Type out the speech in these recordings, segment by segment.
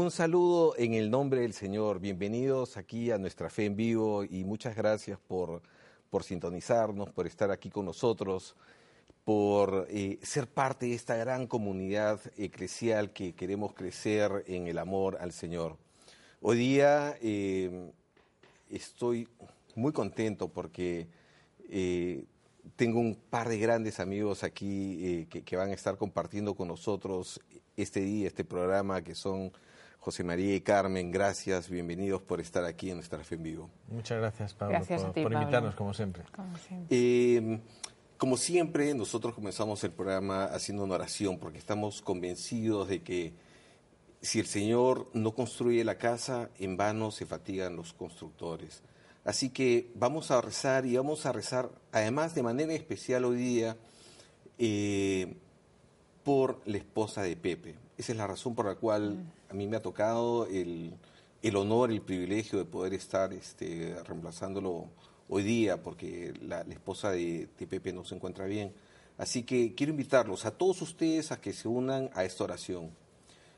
Un saludo en el nombre del Señor. Bienvenidos aquí a nuestra fe en vivo y muchas gracias por, por sintonizarnos, por estar aquí con nosotros, por eh, ser parte de esta gran comunidad eclesial que queremos crecer en el amor al Señor. Hoy día eh, estoy muy contento porque eh, tengo un par de grandes amigos aquí que, que van a estar compartiendo con nosotros este día, este programa, que son José María y Carmen, gracias, bienvenidos por estar aquí en nuestra fe en vivo. Muchas gracias, Pablo, por, invitarnos, como siempre. Como siempre. Eh, como siempre, nosotros comenzamos el programa haciendo una oración porque estamos convencidos de que si el Señor no construye la casa, en vano se fatigan los constructores. Así que vamos a rezar y vamos a rezar, además de manera especial hoy día, eh, por la esposa de Pepe. Esa es la razón por la cual a mí me ha tocado el, honor, el privilegio de poder estar este, reemplazándolo hoy día, porque la, esposa de, Pepe no se encuentra bien. Así que quiero invitarlos a todos ustedes a que se unan a esta oración.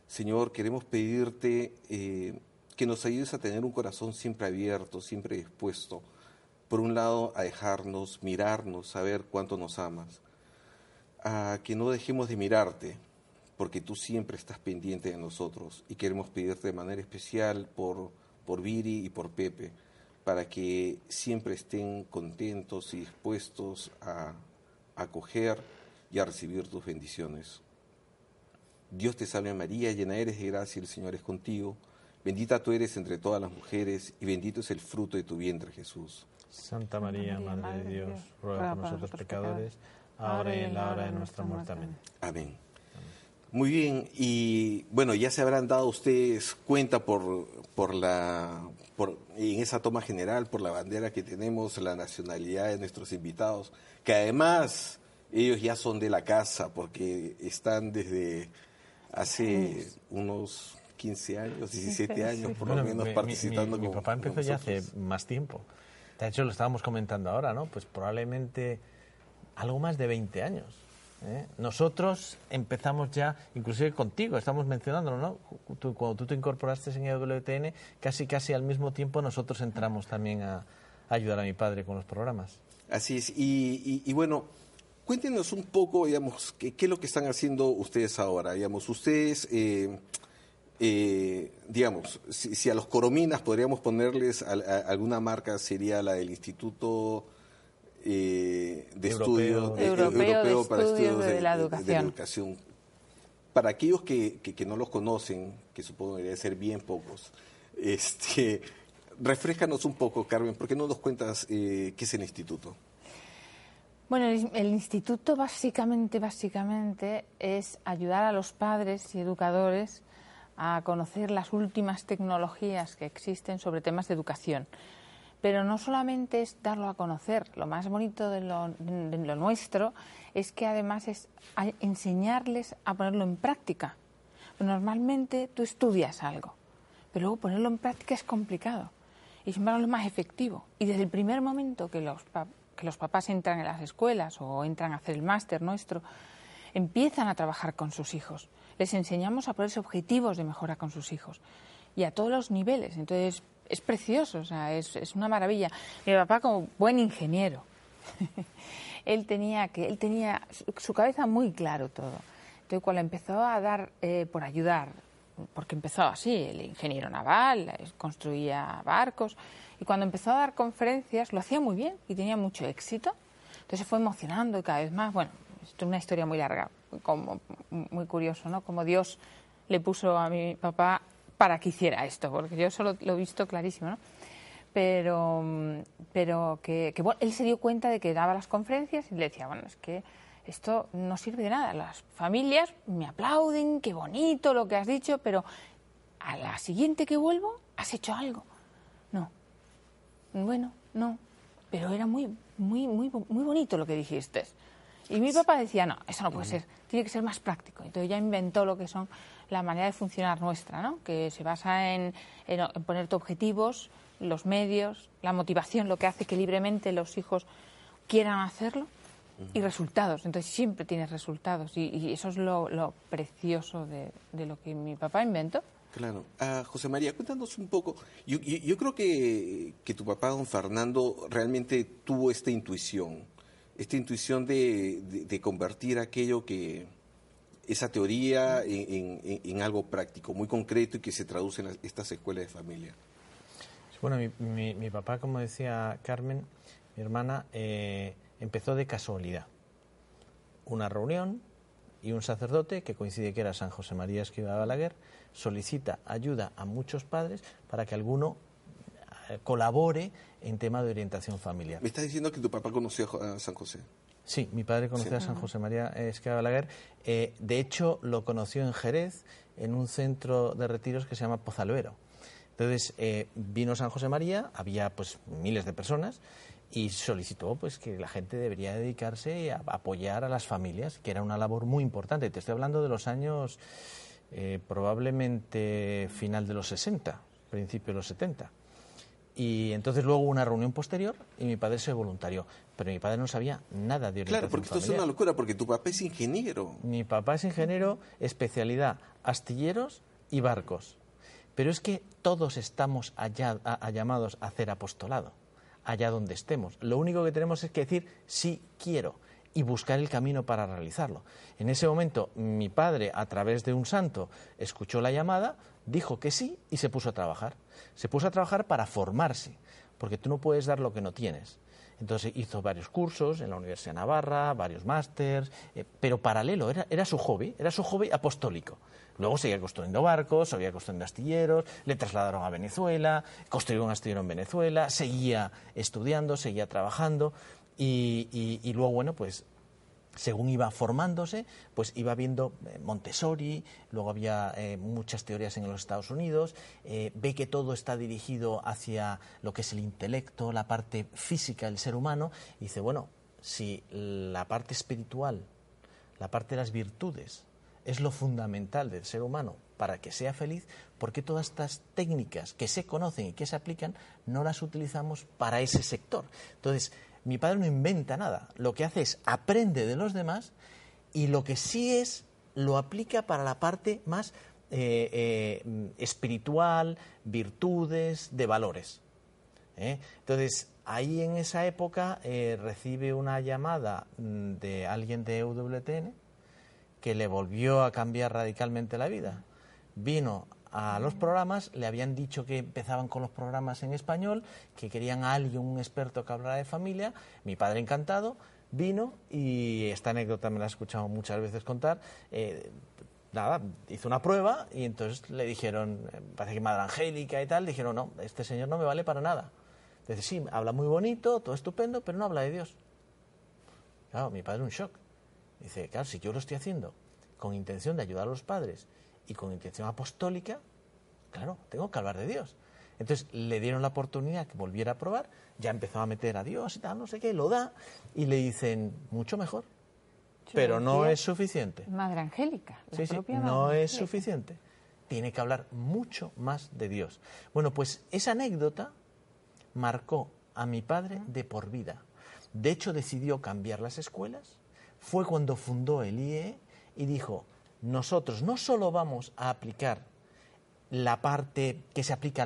Señor, queremos pedirte eh, que nos ayudes a tener un corazón siempre abierto, siempre dispuesto, por un lado, a dejarnos mirarnos, saber cuánto nos amas a que no dejemos de mirarte, porque tú siempre estás pendiente de nosotros y queremos pedirte de manera especial por, por Viri y por Pepe, para que siempre estén contentos y dispuestos a acoger y a recibir tus bendiciones. Dios te salve María, llena eres de gracia, el Señor es contigo. Bendita tú eres entre todas las mujeres y bendito es el fruto de tu vientre Jesús. Santa María, Madre de Dios, ruega por nosotros pecadores ahora y en la hora de nuestra muerte. Amén. Amén. Muy bien, y bueno, ya se habrán dado ustedes cuenta por, por la, por, en esa toma general, por la bandera que tenemos, la nacionalidad de nuestros invitados, que además ellos ya son de la casa porque están desde hace unos 15 años, 17 años por lo menos participando. Mi, mi, mi papá empezó ya hace más tiempo. De hecho, lo estábamos comentando ahora, ¿no? Pues probablemente algo más de 20 años. ¿Eh? Nosotros empezamos ya, inclusive contigo, estamos mencionándolo, ¿no? cuando tú te incorporaste en EWTN, casi casi al mismo tiempo nosotros entramos también a, ayudar a mi padre con los programas. Así es. Y, bueno, cuéntenos un poco, digamos, qué, es lo que están haciendo ustedes ahora. Digamos, ustedes... Eh, eh, digamos, si, a los corominas podríamos ponerles alguna marca, sería la del Instituto eh, de estudios europeo, para estudios de, la educación. Para aquellos que, que, no los conocen, que supongo que deben ser bien pocos, este, refrescanos un poco, Carmen, ¿por qué no nos cuentas eh, qué es el instituto? Bueno, el, instituto básicamente, básicamente es ayudar a los padres y educadores a conocer las últimas tecnologías que existen sobre temas de educación. Pero no solamente es darlo a conocer, lo más bonito de lo, nuestro es que además es enseñarles a ponerlo en práctica. Normalmente tú estudias algo, pero luego ponerlo en práctica es complicado y sin embargo es más efectivo. Y desde el primer momento que los, que los papás entran en las escuelas o entran a hacer el máster nuestro, empiezan a trabajar con sus hijos. Les enseñamos a ponerse objetivos de mejora con sus hijos y a todos los niveles. Entonces, es precioso, o sea, es, es una maravilla. Mi papá como buen ingeniero, él tenía que, él tenía su, cabeza muy claro todo. Entonces cuando empezó a dar eh, por ayudar, porque empezó así, el ingeniero naval, construía barcos, y cuando empezó a dar conferencias lo hacía muy bien y tenía mucho éxito. Entonces se fue emocionando y cada vez más. Bueno, esto es una historia muy larga, como, muy curioso, ¿no? Como Dios le puso a mi papá para que hiciera esto, porque yo solo lo he visto clarísimo, ¿no? Pero, pero que, bueno, él se dio cuenta de que daba las conferencias y le decía, bueno, es que esto no sirve de nada. Las familias me aplauden, qué bonito lo que has dicho, pero a la siguiente que vuelvo, has hecho algo. No. Bueno, no. Pero era muy, muy, muy, muy bonito lo que dijiste. Y mi papá decía, no, eso no puede ser, tiene que ser más práctico. Entonces ya inventó lo que son la manera de funcionar nuestra, ¿no? que se basa en, en, ponerte objetivos, los medios, la motivación, lo que hace que libremente los hijos quieran hacerlo y resultados. Entonces siempre tienes resultados y, eso es lo, precioso de, lo que mi papá inventó. Claro. Ah, José María, cuéntanos un poco. Yo, yo, yo creo que, que, tu papá, don Fernando, realmente tuvo esta intuición, esta intuición de, de, de convertir aquello que, esa teoría en, en, en, algo práctico, muy concreto y que se traduce en estas escuelas de familia. Bueno, mi, mi, mi papá, como decía Carmen, mi hermana, eh, empezó de casualidad. Una reunión y un sacerdote, que coincide que era San José María Escriba Balaguer, solicita ayuda a muchos padres para que alguno eh, colabore en tema de orientación familiar. Me está diciendo que tu papá conoció a San José. Sí, mi padre conoció sí. a San José María Escriba Balaguer. Eh, de hecho, lo conoció en Jerez, en un centro de retiros que se llama Pozaluero. Entonces, eh, vino San José María, había pues miles de personas, y solicitó pues que la gente debería dedicarse a apoyar a las familias, que era una labor muy importante. Te estoy hablando de los años eh, probablemente final de los 60, principio de los 70. Y entonces luego hubo una reunión posterior y mi padre se voluntarió. Pero mi padre no sabía nada de orientación Claro, porque familiar. esto es una locura, porque tu papá es ingeniero. Mi papá es ingeniero, especialidad astilleros y barcos. Pero es que todos estamos allá, a, a llamados a hacer apostolado, allá donde estemos. Lo único que tenemos es que decir sí quiero y buscar el camino para realizarlo. En ese momento mi padre, a través de un santo, escuchó la llamada, dijo que sí y se puso a trabajar. Se puso a trabajar para formarse, porque tú no puedes dar lo que no tienes. Entonces hizo varios cursos en la Universidad de Navarra, varios másters, eh, pero paralelo, era, era su hobby, era su hobby apostólico. Luego seguía construyendo barcos, seguía construyendo astilleros, le trasladaron a Venezuela, construyó un astillero en Venezuela, seguía estudiando, seguía trabajando y, y, y luego, bueno, pues según iba formándose, pues iba viendo eh, Montessori, luego había eh, muchas teorías en los Estados Unidos, eh, ve que todo está dirigido hacia lo que es el intelecto, la parte física del ser humano, y dice, bueno, si la parte espiritual, la parte de las virtudes, es lo fundamental del ser humano para que sea feliz, ¿por qué todas estas técnicas que se conocen y que se aplican no las utilizamos para ese sector? Entonces, mi padre no inventa nada, lo que hace es aprende de los demás y lo que sí es lo aplica para la parte más eh, eh, espiritual, virtudes, de valores. ¿eh? Entonces, ahí en esa época recibe una llamada mm, de alguien de EWTN que le volvió a cambiar radicalmente la vida. Vino a los programas, le habían dicho que empezaban con los programas en español, que querían a alguien, un experto que hablara de familia, mi padre encantado, vino y esta anécdota me la he escuchado muchas veces contar, eh, nada, hizo una prueba y entonces le dijeron, eh, parece que Madre Angélica y tal, dijeron, no, este señor no me vale para nada. Dice, sí, habla muy bonito, todo estupendo, pero no habla de Dios. Claro, mi padre un shock. Dice, claro, si yo lo estoy haciendo con intención de ayudar a los padres y con intención apostólica, claro, tengo que hablar de Dios. Entonces le dieron la oportunidad que volviera a probar, ya empezó a meter a Dios y tal, no sé qué, lo da y le dicen, mucho mejor, pero no es suficiente. Madre Angélica. la Sí, sí, propia no es suficiente. Tiene que hablar mucho más de Dios. Bueno, pues esa anécdota marcó a mi padre de por vida. De hecho, decidió cambiar las escuelas. Fue cuando fundó el IE y dijo, nosotros no solo vamos a aplicar la parte que se aplica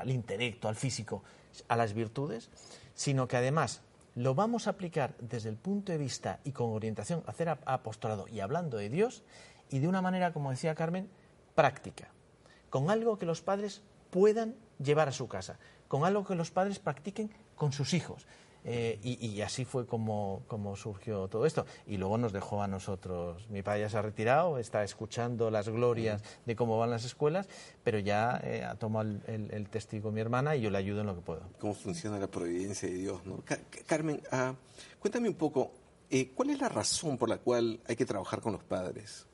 al intelecto, al físico, a las virtudes, sino que además lo vamos a aplicar desde el punto de vista y con orientación hacer ap- apostolado y hablando de Dios y de una manera, como decía Carmen, práctica, con algo que los padres puedan llevar a su casa, con algo que los padres practiquen con sus hijos. Eh, y, y así fue como, como surgió todo esto. Y luego nos dejó a nosotros. Mi padre ya se ha retirado, está escuchando las glorias de cómo van las escuelas, pero ya eh, ha tomado el, el- el testigo mi hermana y yo le ayudo en lo que puedo. Cómo funciona la providencia de Dios, Carmen, ah, cuéntame un poco, eh, ¿cuál es la razón por la cual hay que trabajar con los padres?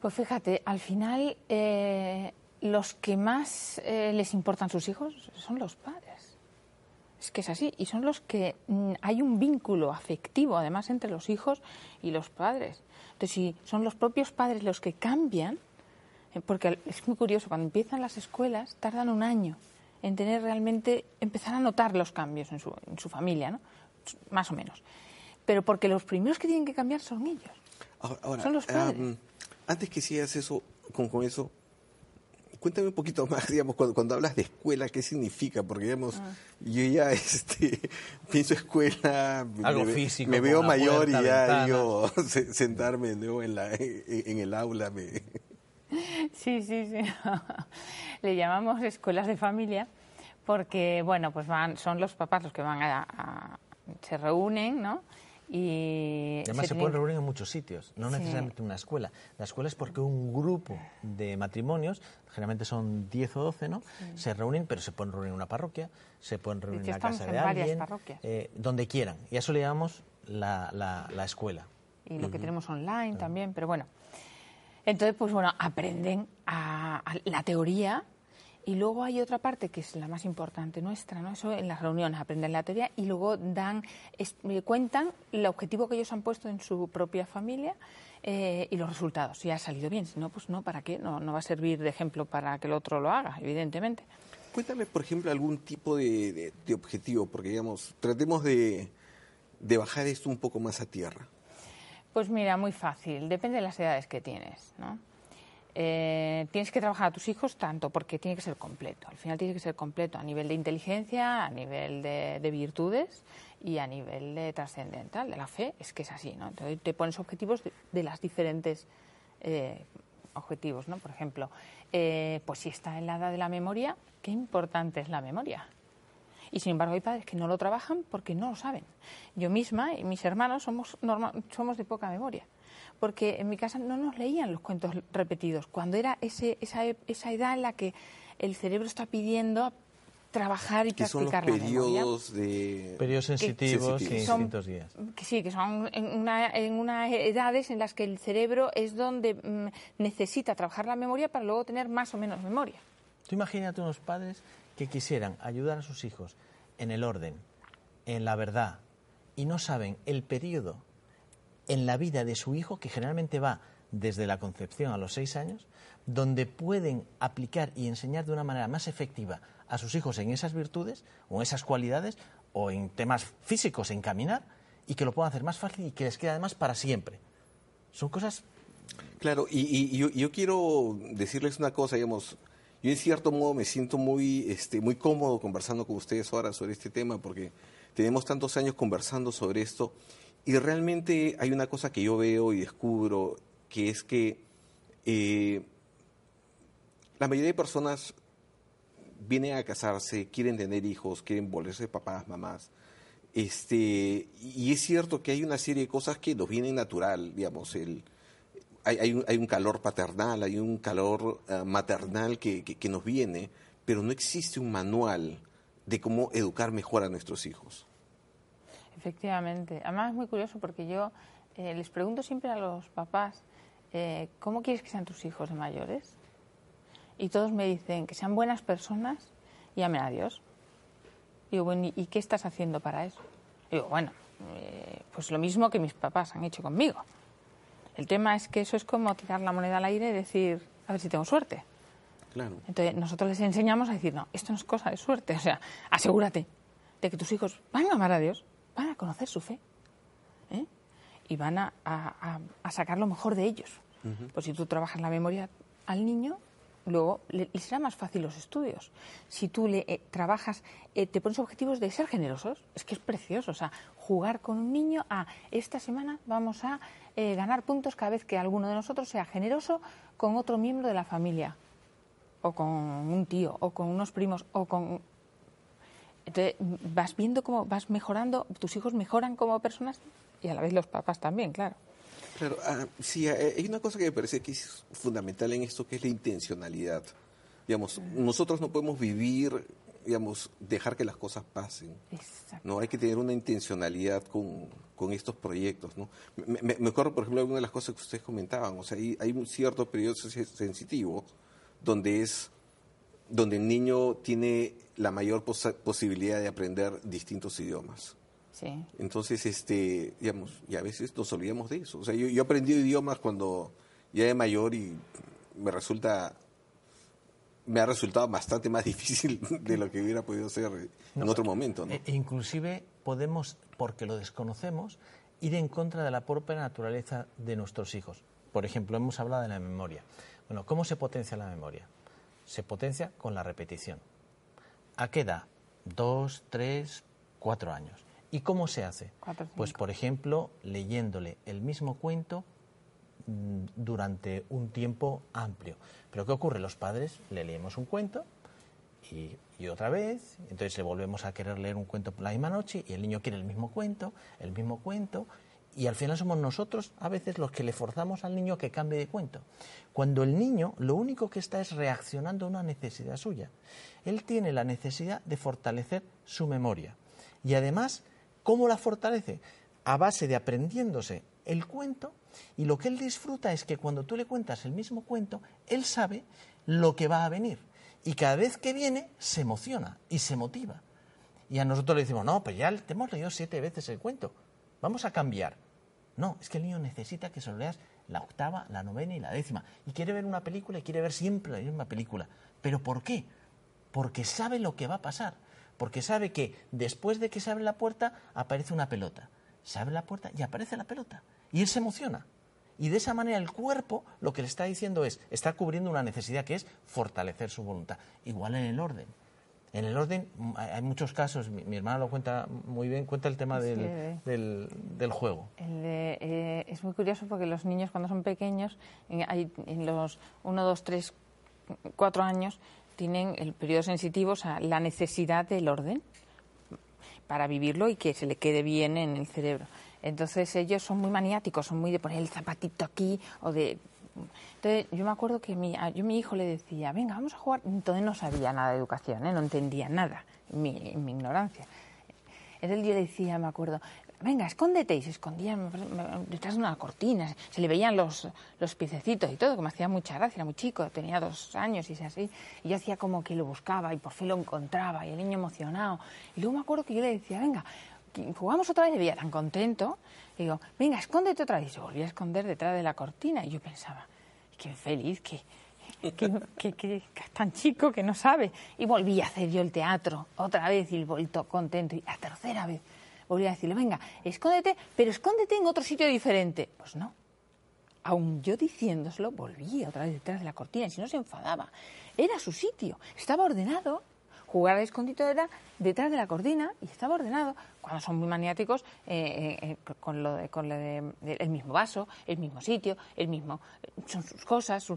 Pues fíjate, al final eh, los que más eh, les importan sus hijos son los padres. Es que es así, y son los que mm, hay un vínculo afectivo además entre los hijos y los padres. Entonces, si son los propios padres los que cambian, eh, porque es muy curioso, cuando empiezan las escuelas tardan un año en tener realmente, empezar a notar los cambios en su, en su familia, ¿no? Más o menos. Pero porque los primeros que tienen que cambiar son ellos. Ahora, ahora, Son los padres. am, antes que sigas eso, con, con eso, cuéntame un poquito más, digamos, cuando, cuando hablas de escuela, ¿qué significa? Porque, digamos, Ah. yo ya este, pienso escuela, Algo me, físico, me veo mayor y ya ventanas. digo, se- sentarme de nuevo en, la, en, en el aula. Me... Sí, sí, sí. Le llamamos escuelas de familia porque, bueno, pues van, son los papás los que van a, a- se reúnen, ¿no? Y Además se, pueden reunir en muchos sitios, no Sí. necesariamente una escuela. La escuela es porque un grupo de matrimonios, generalmente son 10 o 12, ¿no? Se reúnen, pero se pueden reunir en una parroquia, se pueden reunir en la casa en de alguien, eh, donde quieran. Y a eso le llamamos la, la- la escuela. y lo que tenemos online también, pero bueno. Entonces, pues bueno, aprenden a, a la teoría y luego hay otra parte que es la más importante nuestra, ¿no? Eso en las reuniones, aprenden la teoría y luego dan, es- eh, cuentan el objetivo que ellos han puesto en su propia familia eh, y los resultados. Si ha salido bien, si no, pues no, ¿para qué? No, no va a servir de ejemplo para que el otro lo haga, evidentemente. Cuéntame, por ejemplo, algún tipo de, de- de objetivo, porque, digamos, tratemos de, de bajar esto un poco más a tierra. Pues mira, muy fácil, depende de las edades que tienes, ¿no? Eh, tienes que trabajar a tus hijos tanto porque tiene que ser completo. Al final tiene que ser completo a nivel de inteligencia, a nivel de, de virtudes y a nivel de trascendental, de la fe. Es que es así, ¿no? Entonces te pones objetivos de, de las diferentes eh, objetivos, ¿no? Por ejemplo, eh, pues si está en la edad de la memoria, qué importante es la memoria. Y sin embargo hay padres que no lo trabajan porque no lo saben. Yo misma y mis hermanos somos, norma- somos de poca memoria. Porque en mi casa no nos leían los cuentos repetidos. Cuando era ese, esa, e- esa edad en la que el cerebro está pidiendo trabajar y ¿Qué son los practicar la memoria. periodos de... Periodos sensitivos y sensitivos. Son- distintos días. Que sí, que son en, una, en unas edades en las que el cerebro es donde mm, necesita trabajar la memoria para luego tener más o menos memoria. Tú imagínate unos padres que quisieran ayudar a sus hijos en el orden, en la verdad, y no saben el periodo en la vida de su hijo, que generalmente va desde la concepción a los seis años, donde pueden aplicar y enseñar de una manera más efectiva a sus hijos en esas virtudes o en esas cualidades o en temas físicos, en caminar, y que lo puedan hacer más fácil y que les quede además para siempre. Son cosas Claro, y, yo quiero decirles una cosa, digamos, yo en cierto modo me siento muy, este, muy cómodo conversando con ustedes ahora sobre este tema porque tenemos tantos años conversando sobre esto y realmente hay una cosa que yo veo y descubro que es que eh, la mayoría de personas vienen a casarse, quieren tener hijos, quieren volverse papás, mamás. Este, y es cierto que hay una serie de cosas que nos vienen natural, digamos, el, hay, hay, un, hay un calor paternal, hay un calor eh, maternal que, que- que nos viene, pero no existe un manual de cómo educar mejor a nuestros hijos. Efectivamente. Además es muy curioso porque yo eh, les pregunto siempre a los papás, eh, ¿cómo quieres que sean tus hijos de mayores? Y todos me dicen que sean buenas personas y amen a Dios. Digo, bueno, ¿y- ¿y qué estás haciendo para eso? Digo, bueno, eh, pues lo mismo que mis papás han hecho conmigo. El tema es que eso es como tirar la moneda al aire y decir, a ver si tengo suerte. Claro. Entonces, nosotros les enseñamos a decir, no, esto no es cosa de suerte. O sea, asegúrate de que tus hijos van a amar a Dios, van a conocer su fe ¿eh? y van a, a- sacar lo mejor de ellos. Pues si tú trabajas la memoria al niño, luego le, le será más fácil los estudios. Si tú le eh, trabajas, eh, te pones objetivos de ser generosos, es que es precioso. O sea, jugar con un niño a esta semana vamos a eh, ganar puntos cada vez que alguno de nosotros sea generoso con otro miembro de la familia o con un tío, o con unos primos, o con... Entonces vas viendo cómo vas mejorando, tus hijos mejoran como personas y a la vez los papás también, claro. Claro, ah, sí, eh, hay una cosa que me parece que es fundamental en esto, que es la intencionalidad. Digamos, nosotros no podemos vivir, digamos, dejar que las cosas pasen. Exacto. No hay que tener una intencionalidad con, con estos proyectos, ¿no? Me, me- me acuerdo, por ejemplo, de una de las cosas que ustedes comentaban, o sea, hay, hay un cierto periodo sen- sensitivo donde es donde el niño tiene la mayor posa- posibilidad de aprender distintos idiomas. Sí. Entonces, este, digamos, y a veces nos olvidamos de eso. O sea, yo, yo aprendí idiomas cuando ya de mayor y me resulta, me ha resultado bastante más difícil de lo que hubiera podido ser en otro momento, ¿no? E- inclusive podemos, porque lo desconocemos, ir en contra de la propia naturaleza de nuestros hijos. Por ejemplo, hemos hablado de la memoria. Bueno, ¿cómo se potencia la memoria? Se potencia con la repetición. ¿A qué edad? Dos, tres, cuatro años. ¿Y cómo se hace? pues, por ejemplo, leyéndole el mismo cuento mm, durante un tiempo amplio. Pero ¿qué ocurre? Los padres le leemos un cuento y, y, otra vez, entonces le volvemos a querer leer un cuento la misma noche y el niño quiere el mismo cuento, el mismo cuento, y al final somos nosotros a veces los que le forzamos al niño que cambie de cuento. Cuando el niño lo único que está es reaccionando a una necesidad suya. Él tiene la necesidad de fortalecer su memoria. Y además, ¿cómo la fortalece? A base de aprendiéndose el cuento y lo que él disfruta es que cuando tú le cuentas el mismo cuento, él sabe lo que va a venir. Y cada vez que viene, se emociona y se motiva. Y a nosotros le decimos, no, pues ya te hemos leído siete veces el cuento, vamos a cambiar. No, es que el niño necesita que se lo leas la octava, la novena y la décima. Y quiere ver una película y quiere ver siempre la misma película. ¿Pero por qué? Porque sabe lo que va a pasar. Porque sabe que después de que se abre la puerta aparece una pelota. Se abre la puerta y aparece la pelota. Y él se emociona. Y de esa manera el cuerpo lo que le está diciendo es, está cubriendo una necesidad que es fortalecer su voluntad. Igual en el orden. En el orden hay muchos casos, mi, hermana lo cuenta muy bien, cuenta el tema del, del, juego. Eh, es muy curioso porque los niños cuando son pequeños, en, en los 1, 2, 3, 4 años, tienen el periodo sensitivo, o sea, la necesidad del orden para vivirlo y que se le quede bien en el cerebro. Entonces ellos son muy maniáticos, son muy de poner el zapatito aquí o de entonces, yo me acuerdo que mi, yo mi hijo le decía, venga, vamos a jugar. Entonces no sabía nada de educación, ¿eh? no entendía nada, mi, mi ignorancia. Entonces yo le decía, me acuerdo, venga, escóndete. Y se escondía detrás de una cortina. Se le veían los, los piececitos y todo, que me hacía mucha gracia. Era muy chico, tenía dos años y así. Y yo hacía como que lo buscaba y por fin lo encontraba y el niño emocionado. Y luego me acuerdo que yo le decía, venga, jugamos otra vez. Y veía tan contento. Y digo, venga, escóndete otra vez. Y se volvía a esconder detrás de la cortina. Y yo pensaba, qué feliz, que, que, es tan chico que no sabe. Y volví a hacer yo el teatro otra vez y vuelto contento. Y la tercera vez volví a decirle, venga, escóndete, pero escóndete en otro sitio diferente. Pues no. Aún yo diciéndoselo, volvía otra vez detrás de la cortina y si no se enfadaba. Era su sitio, estaba ordenado. Jugar al escondite era detrás de la cortina y estaba ordenado. Cuando son muy maniáticos, eh, eh, eh, con lo, de, con lo de, el mismo vaso, el mismo sitio, el mismo. Son sus cosas.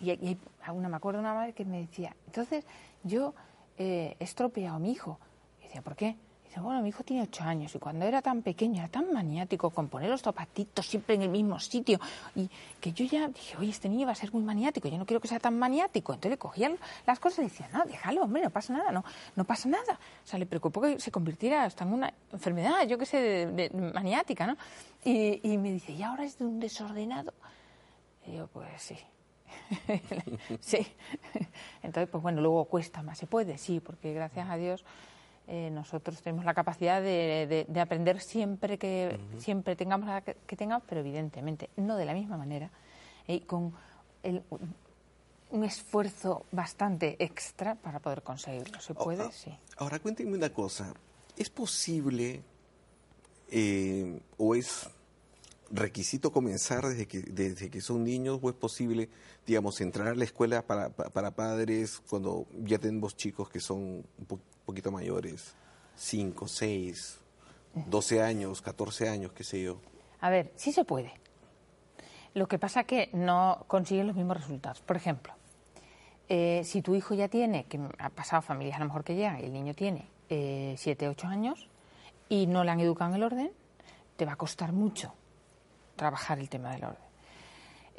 y, y, me acuerdo una madre que me decía, entonces yo he estropeado a mi hijo. Y decía, ¿por qué? Dice, bueno, mi hijo tiene ocho años y cuando era tan pequeño, era tan maniático con poner los zapatitos siempre en el mismo sitio. Y que yo ya dije, oye, este niño va a ser muy maniático, yo no quiero que sea tan maniático. Entonces le cogía las cosas y decía, no, déjalo, hombre, no pasa nada, no, no pasa nada. O sea, le preocupó que se convirtiera hasta en una enfermedad, yo qué sé, de, maniática, ¿no? Y, y me dice, ¿y ahora es de un desordenado? Y yo, pues sí. sí. Entonces, pues bueno, luego cuesta más. ¿Se puede? Sí, porque gracias a Dios eh, nosotros tenemos la capacidad de, aprender siempre que siempre tengamos la que, tengamos, pero evidentemente no de la misma manera y con un esfuerzo bastante extra para poder conseguirlo. ¿Se puede? Ah, sí. Ahora cuéntenme una cosa. ¿Es posible eh, o es requisito comenzar desde que, desde que son niños o es posible, digamos, entrar a la escuela para, para padres cuando ya tenemos chicos que son un poquito mayores, 5, 6, 12 años, 14 años, qué sé yo? A ver, sí se puede. Lo que pasa que no consiguen los mismos resultados. Por ejemplo, eh, si tu hijo ya tiene, que ha pasado familias a lo mejor que llegan, y el niño tiene 7, eh, 8 años y no le han educado en el orden, te va a costar mucho trabajar el tema del orden.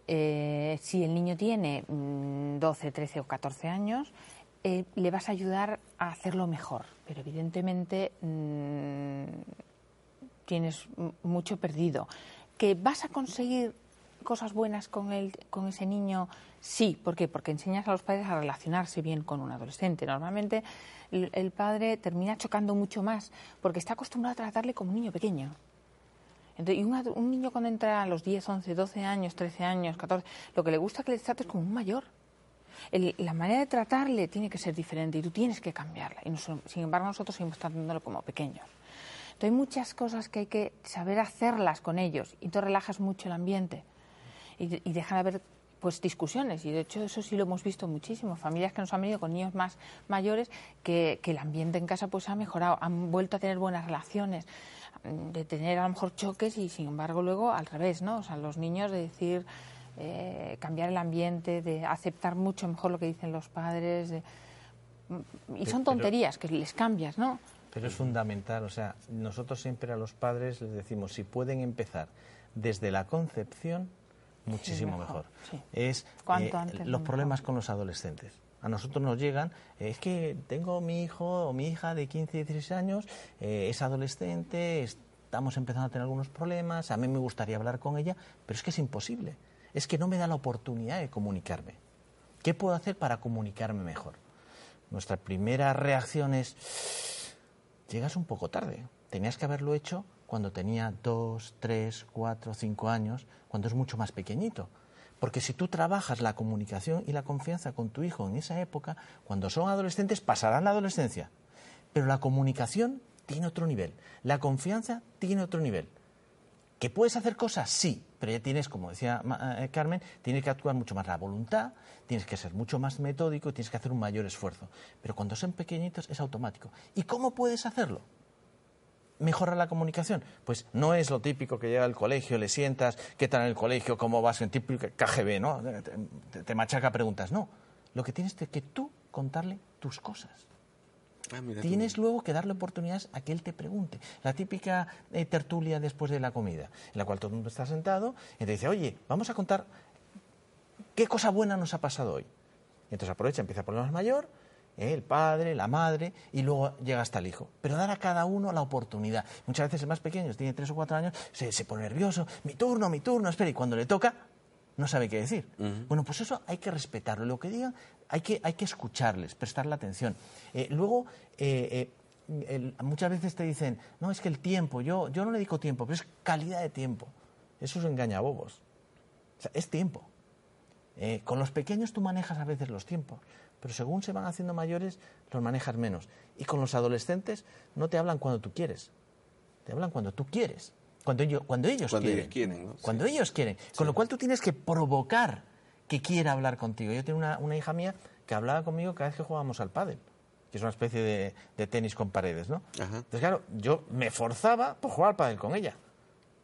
Eh, si el niño tiene 12, mm, 13 o 14 años, eh, le vas a ayudar a hacerlo mejor, pero evidentemente mm, tienes mucho perdido. ¿Que vas a conseguir cosas buenas con, el, con ese niño? Sí, ¿por qué? Porque enseñas a los padres a relacionarse bien con un adolescente. Normalmente el padre termina chocando mucho más porque está acostumbrado a tratarle como un niño pequeño y un, niño cuando entra a los 10, 11, 12 años, 13 años, 14, lo que le gusta que le trates como un mayor. la manera de tratarle tiene que ser diferente y tú tienes que cambiarla. Y sin embargo, nosotros seguimos tratándolo como pequeños. Entonces, hay muchas cosas que hay que saber hacerlas con ellos. Y tú relajas mucho el ambiente y, y dejan de ver pues discusiones y de hecho eso sí lo hemos visto muchísimo familias que nos han venido con niños más mayores que, que el ambiente en casa pues ha mejorado han vuelto a tener buenas relaciones de tener a lo mejor choques y sin embargo luego al revés no o sea los niños de decir eh, cambiar el ambiente de aceptar mucho mejor lo que dicen los padres de, y son tonterías que les cambias no pero es fundamental o sea nosotros siempre a los padres les decimos si pueden empezar desde la concepción muchísimo mejor. Es eh, los problemas con los adolescentes. A nosotros nos llegan, es que tengo mi hijo o mi hija de 15, 16 años, eh, es adolescente, estamos empezando a tener algunos problemas, a mí me gustaría hablar con ella, pero es que es imposible. Es que no me da la oportunidad de comunicarme. ¿Qué puedo hacer para comunicarme mejor? Nuestra primera reacción es, llegas un poco tarde, tenías que haberlo hecho cuando tenía dos, tres, cuatro, cinco años, cuando es mucho más pequeñito. Porque si tú trabajas la comunicación y la confianza con tu hijo en esa época, cuando son adolescentes pasarán la adolescencia. Pero la comunicación tiene otro nivel, la confianza tiene otro nivel. ¿Que puedes hacer cosas? Sí, pero ya tienes, como decía eh, Carmen, tienes que actuar mucho más la voluntad, tienes que ser mucho más metódico y tienes que hacer un mayor esfuerzo. Pero cuando son pequeñitos es automático. ¿Y cómo puedes hacerlo? Mejora la comunicación? Pues no es lo típico que llega al colegio, le sientas, ¿qué tal en el colegio? ¿Cómo vas? En típico KGB, ¿no? Te, machaca preguntas. No. Lo que tienes que tú contarle tus cosas. Ah, tienes luego que darle oportunidades a que él te pregunte. La típica eh, tertulia después de la comida, en la cual todo el mundo está sentado y te dice, oye, vamos a contar qué cosa buena nos ha pasado hoy. Y entonces aprovecha, empieza por lo más mayor, ¿eh? el padre, la madre, y luego llega hasta el hijo. Pero dar a cada uno la oportunidad. Muchas veces el más pequeño, tiene tres o cuatro años, se, pone nervioso, mi turno, mi turno, espera, y cuando le toca, no sabe qué decir. Bueno, pues eso hay que respetarlo. Lo que digan, hay que, hay que escucharles, prestarle atención. Eh, luego, eh, muchas veces te dicen, no, es que el tiempo, yo, yo no le dedico tiempo, pero es calidad de tiempo. Eso es engañabobos. O sea, es tiempo. Con los pequeños tú manejas a veces los tiempos pero según se van haciendo mayores los manejas menos. Y con los adolescentes no te hablan cuando tú quieres, te hablan cuando tú quieres, cuando ellos, cuando ellos cuando quieren. Ellos quieren Cuando ellos quieren. Con lo cual tú tienes que provocar que quiera hablar contigo. Yo tengo una, hija mía que hablaba conmigo cada vez que jugábamos al pádel que es una especie de, tenis con paredes, ¿no? Entonces, claro, yo me forzaba por jugar al pádel con ella.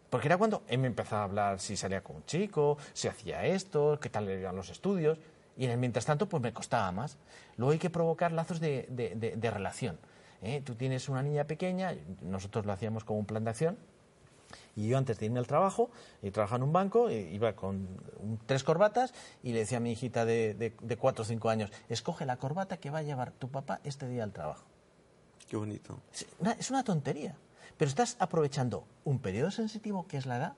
Porque era cuando él me empezaba a hablar si salía con un chico, si hacía esto, qué tal eran los estudios. Y en el mientras tanto, pues me costaba más. Luego hay que provocar lazos de, de, relación. ¿eh? Tú tienes una niña pequeña, nosotros lo hacíamos como un plan de acción, y yo antes de irme al trabajo, y trabajaba en un banco, iba con tres corbatas y le decía a mi hijita de, de, cuatro o cinco años, escoge la corbata que va a llevar tu papá este día al trabajo. Qué bonito. es una tontería, pero estás aprovechando un periodo sensitivo que es la edad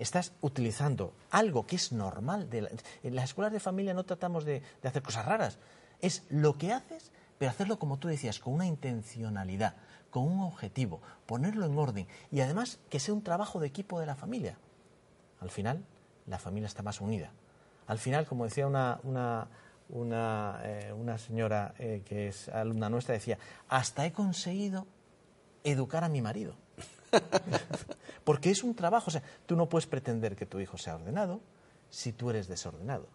estás utilizando algo que es normal. en las escuelas de familia no tratamos de, hacer cosas raras. Es lo que haces, pero hacerlo como tú decías, con una intencionalidad, con un objetivo, ponerlo en orden y además que sea un trabajo de equipo de la familia. Al final, la familia está más unida. Al final, como decía una, una, una, eh, señora eh, que es alumna nuestra, decía, hasta he conseguido educar a mi marido. Porque es un trabajo. O sea, tú no puedes pretender que tu hijo sea ordenado si tú eres desordenado.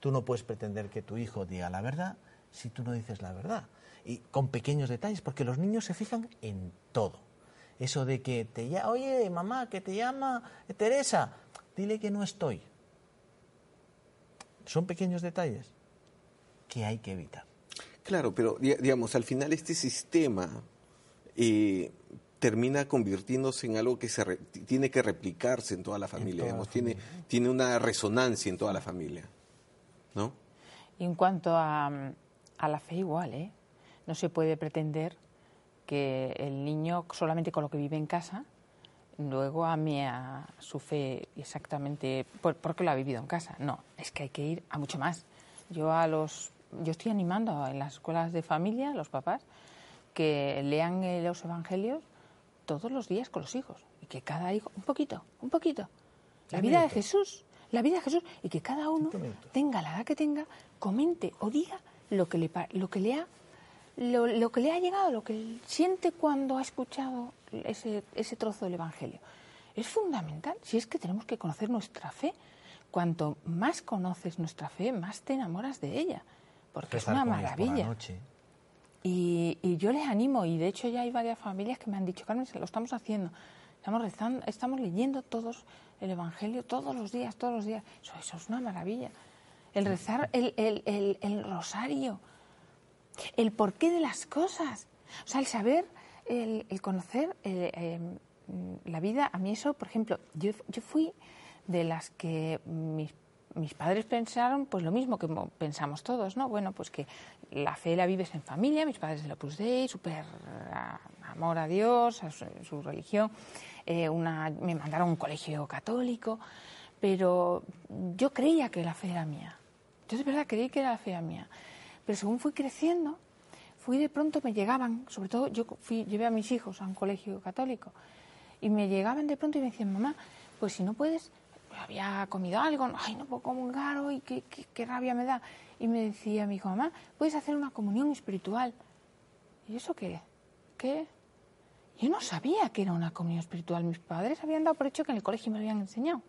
Tú no puedes pretender que tu hijo diga la verdad si tú no dices la verdad. Y con pequeños detalles, porque los niños se fijan en todo. Eso de que te llama, oye, mamá, que te llama Teresa, dile que no estoy. Son pequeños detalles que hay que evitar. Claro, pero digamos, al final este sistema eh, termina convirtiéndose en algo que se tiene que replicarse en toda la familia, digamos, tiene, tiene una resonancia en toda la familia, ¿no? Y en cuanto a, a la fe igual, ¿eh? No se puede pretender que el niño solamente con lo que vive en casa luego ame a su fe exactamente porque lo ha vivido en casa. No, es que hay que ir a mucho más. Yo a los yo estoy animando en las escuelas de familia, los papás, que lean los evangelios todos los días con los hijos y que cada hijo, un poquito, un poquito, la vida de Jesús, la vida de Jesús y que cada uno tenga la edad que tenga, comente o diga lo que le, lo que le ha lo, que le ha llegado, lo que siente cuando ha escuchado ese, ese trozo del Evangelio. Es fundamental, si es que tenemos que conocer nuestra fe cuanto más conoces nuestra fe, más te enamoras de ella, porque Rezar es una por la maravilla. noche. Y, y yo les animo, y de hecho ya hay varias familias que me han dicho, Carmen, lo estamos haciendo. Estamos rezando, estamos leyendo todos el Evangelio todos los días, todos los días. Eso, eso es una maravilla. El rezar el, el- el- el rosario, el porqué de las cosas. O sea, el saber, el, el conocer eh, mm, la vida. A mí eso, por ejemplo, yo, yo fui de las que mis, mis padres pensaron pues lo mismo que mo- pensamos todos, ¿no? Bueno, pues que la fe la vives en familia, mis padres del Opus Dei, súper amor a Dios, a su, religión. Eh, una, me mandaron a un colegio católico, pero yo creía que la fe era mía. Yo de verdad creí que era la fe mía. Pero según fui creciendo, fui de pronto me llegaban, sobre todo yo fui, llevé a mis hijos a un colegio católico, y me llegaban de pronto y me decían, mamá, pues si no puedes, había comido algo, ay, no puedo comulgar hoy, qué, qué, qué rabia me da. Y me decía mi hijo, mamá, puedes hacer una comunión espiritual. ¿Y eso qué? ¿Qué? Yo no sabía que era una comunión espiritual. Mis padres habían dado por hecho que en el colegio me lo habían enseñado.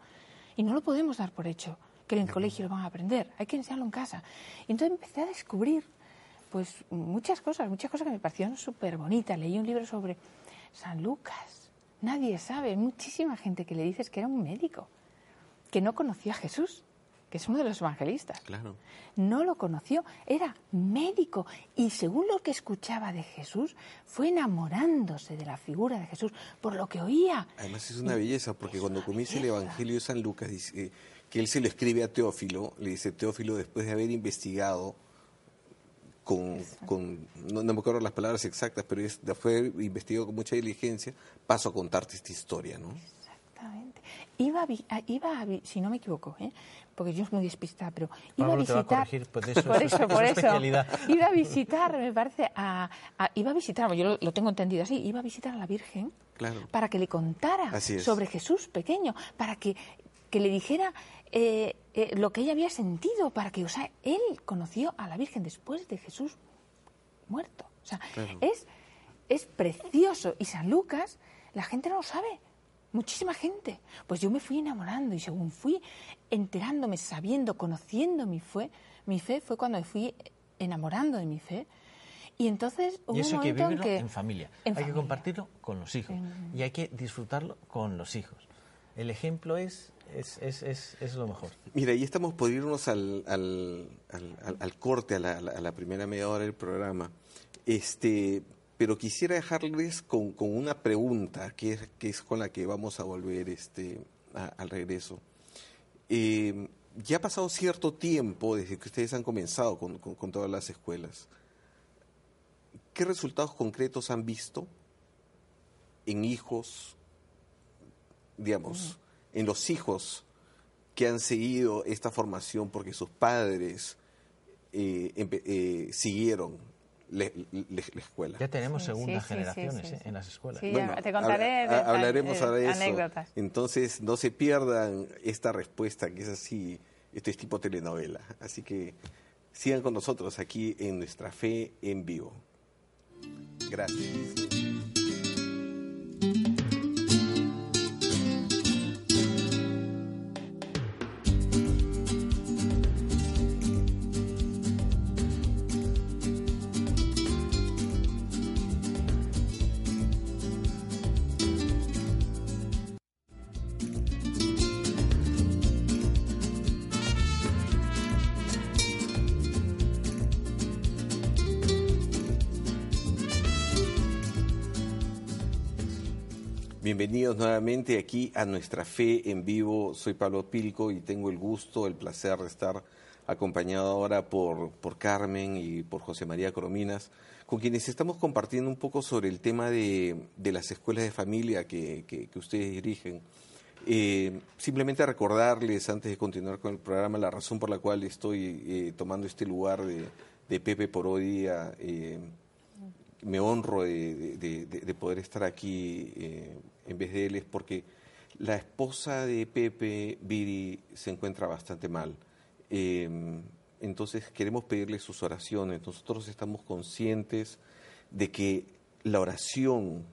Y no lo podemos dar por hecho, que en el colegio lo van a aprender. Hay que enseñarlo en casa. Y entonces empecé a descubrir pues muchas cosas, muchas cosas que me parecieron súper bonitas. Leí un libro sobre San Lucas. Nadie sabe, muchísima gente que le dices que era un médico, que no conoció a Jesús, que es uno de los evangelistas Claro. no lo conoció, era médico y según lo que escuchaba de Jesús, fue enamorándose de la figura de Jesús por lo que oía. Además es una belleza, porque cuando comienza el Evangelio de San Lucas, dice que él se lo escribe a Teófilo, le dice Teófilo, después de haber investigado con, con no, no me acuerdo las palabras exactas, pero es, haber investigado con mucha diligencia, paso a contarte esta historia, ¿no? Exactamente. Iba a, vi- a- iba a vi- si no me equivoco, ¿eh? porque yo soy muy despistada, pero iba Pablo a te va a visitar. corregir, pues eso por es eso, es por eso. especialidad. Iba a visitar, me parece, a, a- iba a visitar, yo lo, lo tengo entendido así, iba a visitar a la Virgen Claro. para que le contara es. sobre Jesús pequeño, para que, que le dijera eh, eh, lo que ella había sentido, para que, o sea, él conoció a la Virgen después de Jesús muerto. O sea, Claro. es, es precioso. Y San Lucas, la gente no lo sabe. Muchísima gente. Pues yo me fui enamorando y según fui enterándome, sabiendo, conociendo mi fe, mi fe fue cuando me fui enamorando de mi fe. Y entonces hubo Y eso un hay que en vivirlo que... en familia. en hay que compartirlo con los hijos. Y hay que disfrutarlo con los hijos. El ejemplo es, es, es, es, es lo mejor. Mira, y estamos por irnos al, al, al, al- al corte, a la, a la- a la primera media hora del programa. Este, pero quisiera dejarles con, con una pregunta, que es, que es con la que vamos a volver este, a- al regreso. Eh, ya ha pasado cierto tiempo desde que ustedes han comenzado con, con- con todas las escuelas. ¿Qué resultados concretos han visto en hijos, digamos, en los hijos que han seguido esta formación porque sus padres eh, eh, siguieron le- le- la escuela? Ya tenemos Sí, segundas sí, sí, generaciones sí, ¿eh? en las escuelas. Sí, ya te contaré habla- de- hablaremos de- ahora de eso. anécdotas. Entonces, no se pierdan esta respuesta que es así, esto es tipo telenovela. Así que sigan con nosotros aquí en Nuestra Fe en Vivo. Gracias. Nuevamente aquí a Nuestra Fe en Vivo. Soy Pablo Pilco y tengo el gusto, el placer de estar acompañado ahora por, por Carmen y por José María Corominas, con quienes estamos compartiendo un poco sobre el tema de, de las escuelas de familia que, que- ustedes dirigen. Eh, simplemente recordarles, antes de continuar con el programa, la razón por la cual estoy eh, tomando este lugar de, de Pepe por hoy eh, me honro de, de- de- de poder estar aquí eh, en vez de él es porque la esposa de Pepe, Viri, se encuentra bastante mal. Eh, entonces queremos pedirle sus oraciones. Nosotros estamos conscientes de que la oración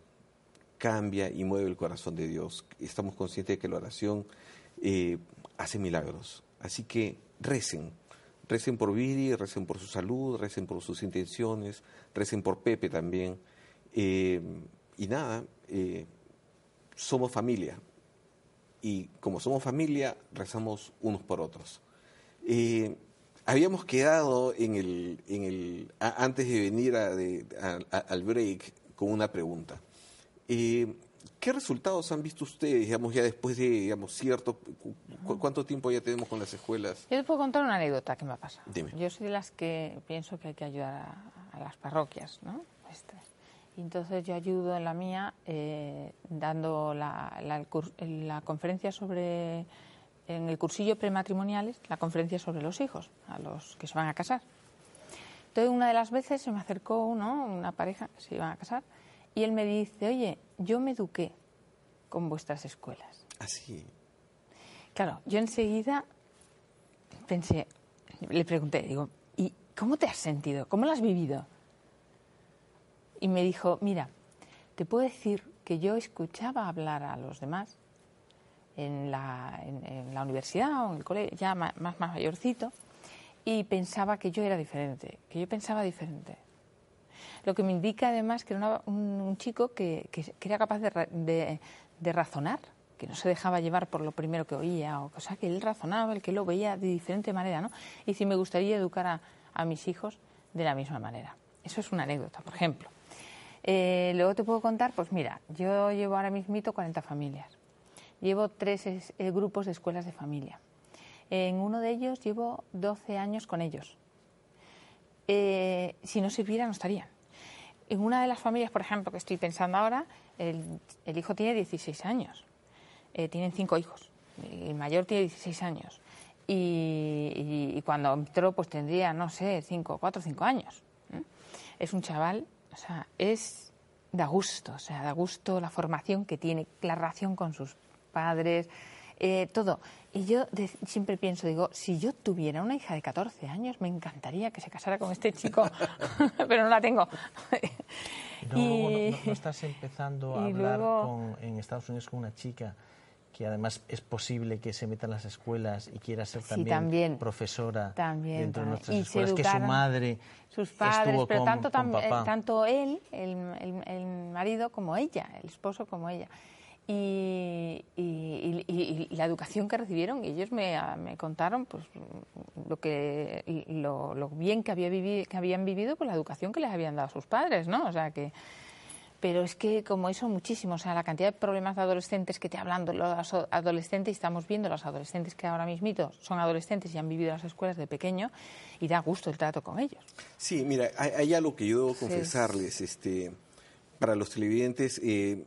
cambia y mueve el corazón de Dios. Estamos conscientes de que la oración eh, hace milagros. Así que recen, recen por Viri, recen por su salud, recen por sus intenciones, recen por Pepe también. Eh, y nada, eh, somos familia. Y como somos familia, rezamos unos por otros. Eh, habíamos quedado en el, en el, antes de venir al break con una pregunta. ¿Qué resultados han visto ustedes, digamos, ya después de, digamos, cierto, cuánto tiempo ya tenemos con las escuelas? Yo les puedo contar una anécdota que me ha pasado. Dime. Yo soy de las que pienso que hay que ayudar a, las parroquias, ¿no? Este, entonces yo ayudo en la mía eh, dando la, la, conferencia sobre, en el cursillo prematrimoniales, la conferencia sobre los hijos, a los que se van a casar. Entonces una de las veces se me acercó uno, una pareja que se iban a casar, y él me dice, oye, yo me eduqué con vuestras escuelas. Así. claro, yo enseguida pensé, le pregunté, digo, ¿y cómo te has sentido? ¿Cómo lo has vivido? y me dijo, mira, te puedo decir que yo escuchaba hablar a los demás en la, en, la universidad o en el colegio, ya más, más, mayorcito, y pensaba que yo era diferente, que yo pensaba diferente. Lo que me indica además que era un, chico que, que, era capaz de, de, razonar, que no se dejaba llevar por lo primero que oía, o cosa que él razonaba, el que lo veía de diferente manera, ¿no? Y si me gustaría educar a, mis hijos de la misma manera. Eso es una anécdota, por ejemplo. Eh, luego te puedo contar, pues mira, yo llevo ahora mismo 40 familias. Llevo tres eh, grupos de escuelas de familia. En uno de ellos llevo 12 años con ellos. Eh, si no sirviera, no estarían. En una de las familias, por ejemplo, que estoy pensando ahora, el, hijo tiene 16 años. tienen cinco hijos. El mayor tiene 16 años. Y, cuando entró, pues tendría, no sé, cinco, cuatro o cinco años. Es un chaval o sea, es da gusto, o sea, da gusto la formación que tiene, la relación con sus padres, eh, todo. Y yo siempre pienso, digo, si yo tuviera una hija de 14 años, me encantaría que se casara con este chico, pero no la tengo. no, y, no, estás empezando a hablar en Estados Unidos con una chica que además es posible que se meta en las escuelas y quiera ser también, profesora dentro de nuestras escuelas, que su madre sus padres, pero tanto, eh, tanto él, el, el, marido, como ella, el esposo como ella. Y, y, la educación que recibieron, y ellos me, me contaron pues lo que lo, lo bien que, había vivido, que habían vivido con la educación que les habían dado sus padres, ¿no? O sea que pero es que como eso muchísimo, o sea, la cantidad de problemas de adolescentes que te hablan los adolescentes, y estamos viendo los adolescentes que ahora mismito son adolescentes y han vivido en las escuelas de pequeño, y da gusto el trato con ellos. Sí, mira, hay, algo que yo debo confesarles, este, para los televidentes, eh,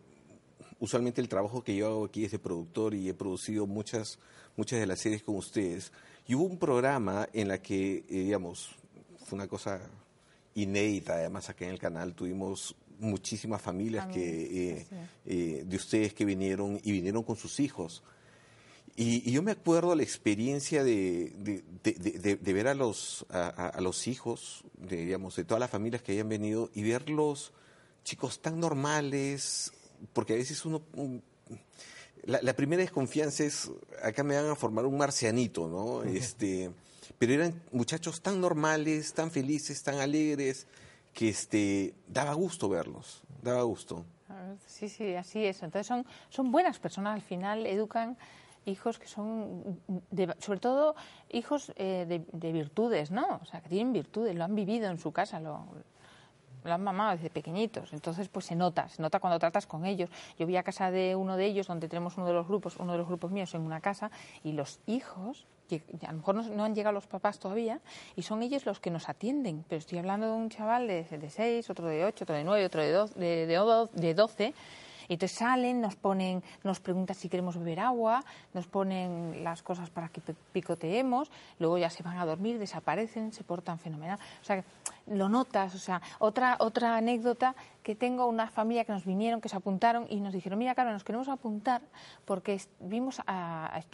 usualmente el trabajo que yo hago aquí es de productor y he producido muchas, muchas de las series con ustedes, y hubo un programa en la que, eh, digamos, fue una cosa inédita, además acá en el canal tuvimos muchísimas familias que, eh, eh, de ustedes que vinieron y vinieron con sus hijos. Y, yo me acuerdo la experiencia de, de, ver a los, a, los hijos, de, digamos, de todas las familias que hayan venido y verlos chicos tan normales, porque a veces uno... La, la, primera desconfianza es, acá me van a formar un marcianito, ¿no? este, pero eran muchachos tan normales, tan felices, tan alegres, que este, daba gusto verlos, daba gusto. Sí, sí, así es. Entonces son, son buenas personas, al final educan hijos que son, sobre todo hijos eh, de, de, virtudes, ¿no? O sea, que tienen virtudes, lo han vivido en su casa, lo, lo han desde pequeñitos. Entonces, pues se nota, se nota cuando tratas con ellos. Yo vi a casa de uno de ellos, donde tenemos uno de los grupos, uno de los grupos míos en una casa, y los hijos a lo mejor no, han llegado los papás todavía y son ellos los que nos atienden. Pero estoy hablando de un chaval de, de 6, otro de 8, otro de 9, otro de, 12, de, de, de 12 y entonces salen, nos ponen, nos preguntan si queremos beber agua, nos ponen las cosas para que picoteemos, luego ya se van a dormir, desaparecen, se portan fenomenal. O sea, lo notas. O sea, otra, otra anécdota que tengo, una familia que nos vinieron, que se apuntaron y nos dijeron, mira, Carmen, nos queremos apuntar porque vimos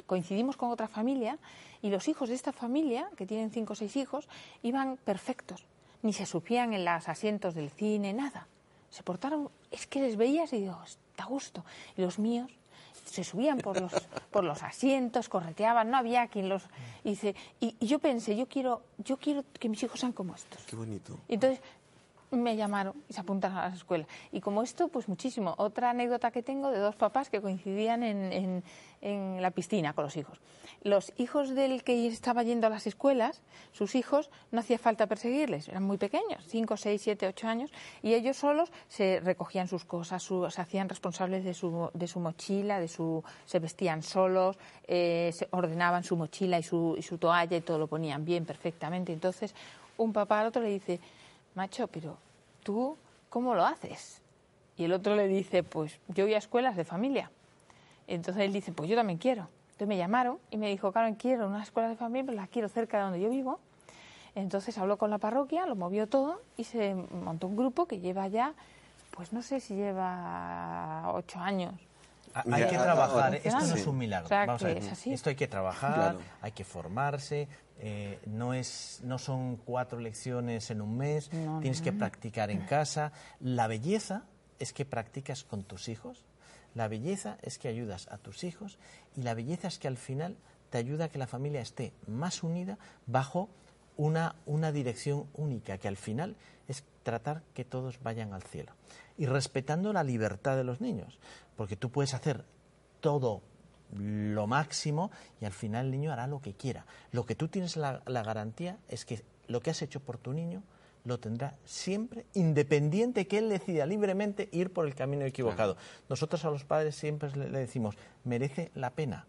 coincidimos con otra familia y los hijos de esta familia, que tienen cinco o seis hijos, iban perfectos. Ni se supían en los asientos del cine, nada se portaron, es que les veías y digo, está gusto. Y los míos se subían por los, por los asientos, correteaban, no había quien los... Y, dice, y, y yo pensé, yo quiero, yo quiero que mis hijos sean como estos. Qué bonito. Entonces me llamaron y se apuntaron a la escuela. Y como esto, pues muchísimo. Otra anécdota que tengo de dos papás que coincidían en, en- en la piscina con los hijos. Los hijos del que estaba yendo a las escuelas, sus hijos, no hacía falta perseguirles, eran muy pequeños, 5, 6, 7, 8 años, y ellos solos se recogían sus cosas, su- se hacían responsables de su, de su mochila, de su, se vestían solos, eh, se ordenaban su mochila y su, y su toalla y todo lo ponían bien, perfectamente. Entonces, un papá al otro le dice, macho, pero tú, ¿cómo lo haces? Y el otro le dice, pues yo voy a escuelas de familia. Entonces él dice, pues yo también quiero. Entonces me llamaron y me dijo, Carmen, quiero una escuela de familia, pero la quiero cerca de donde yo vivo. Entonces habló con la parroquia, lo movió todo y se montó un grupo que lleva ya, pues no sé si lleva ocho años. Mira, Hay que a- trabajar, ahora- esto no es un milagro. O sea, Vamos a que ver, es así. Esto hay que trabajar, Claro. hay que formarse, eh, no, es, no son cuatro lecciones en un mes, No, tienes que practicar en casa. La belleza es que practicas con tus hijos, la belleza es que ayudas a tus hijos y la belleza es que al final te ayuda a que la familia esté más unida bajo una, una dirección única, que al final es tratar que todos vayan al cielo. Y respetando la libertad de los niños, porque tú puedes hacer todo lo máximo y al final el niño hará lo que quiera. Lo que tú tienes la, la garantía es que lo que has hecho por tu niño lo tendrá siempre, independiente que él decida libremente ir por el camino equivocado. Nosotros a los padres siempre le, le decimos, merece la pena.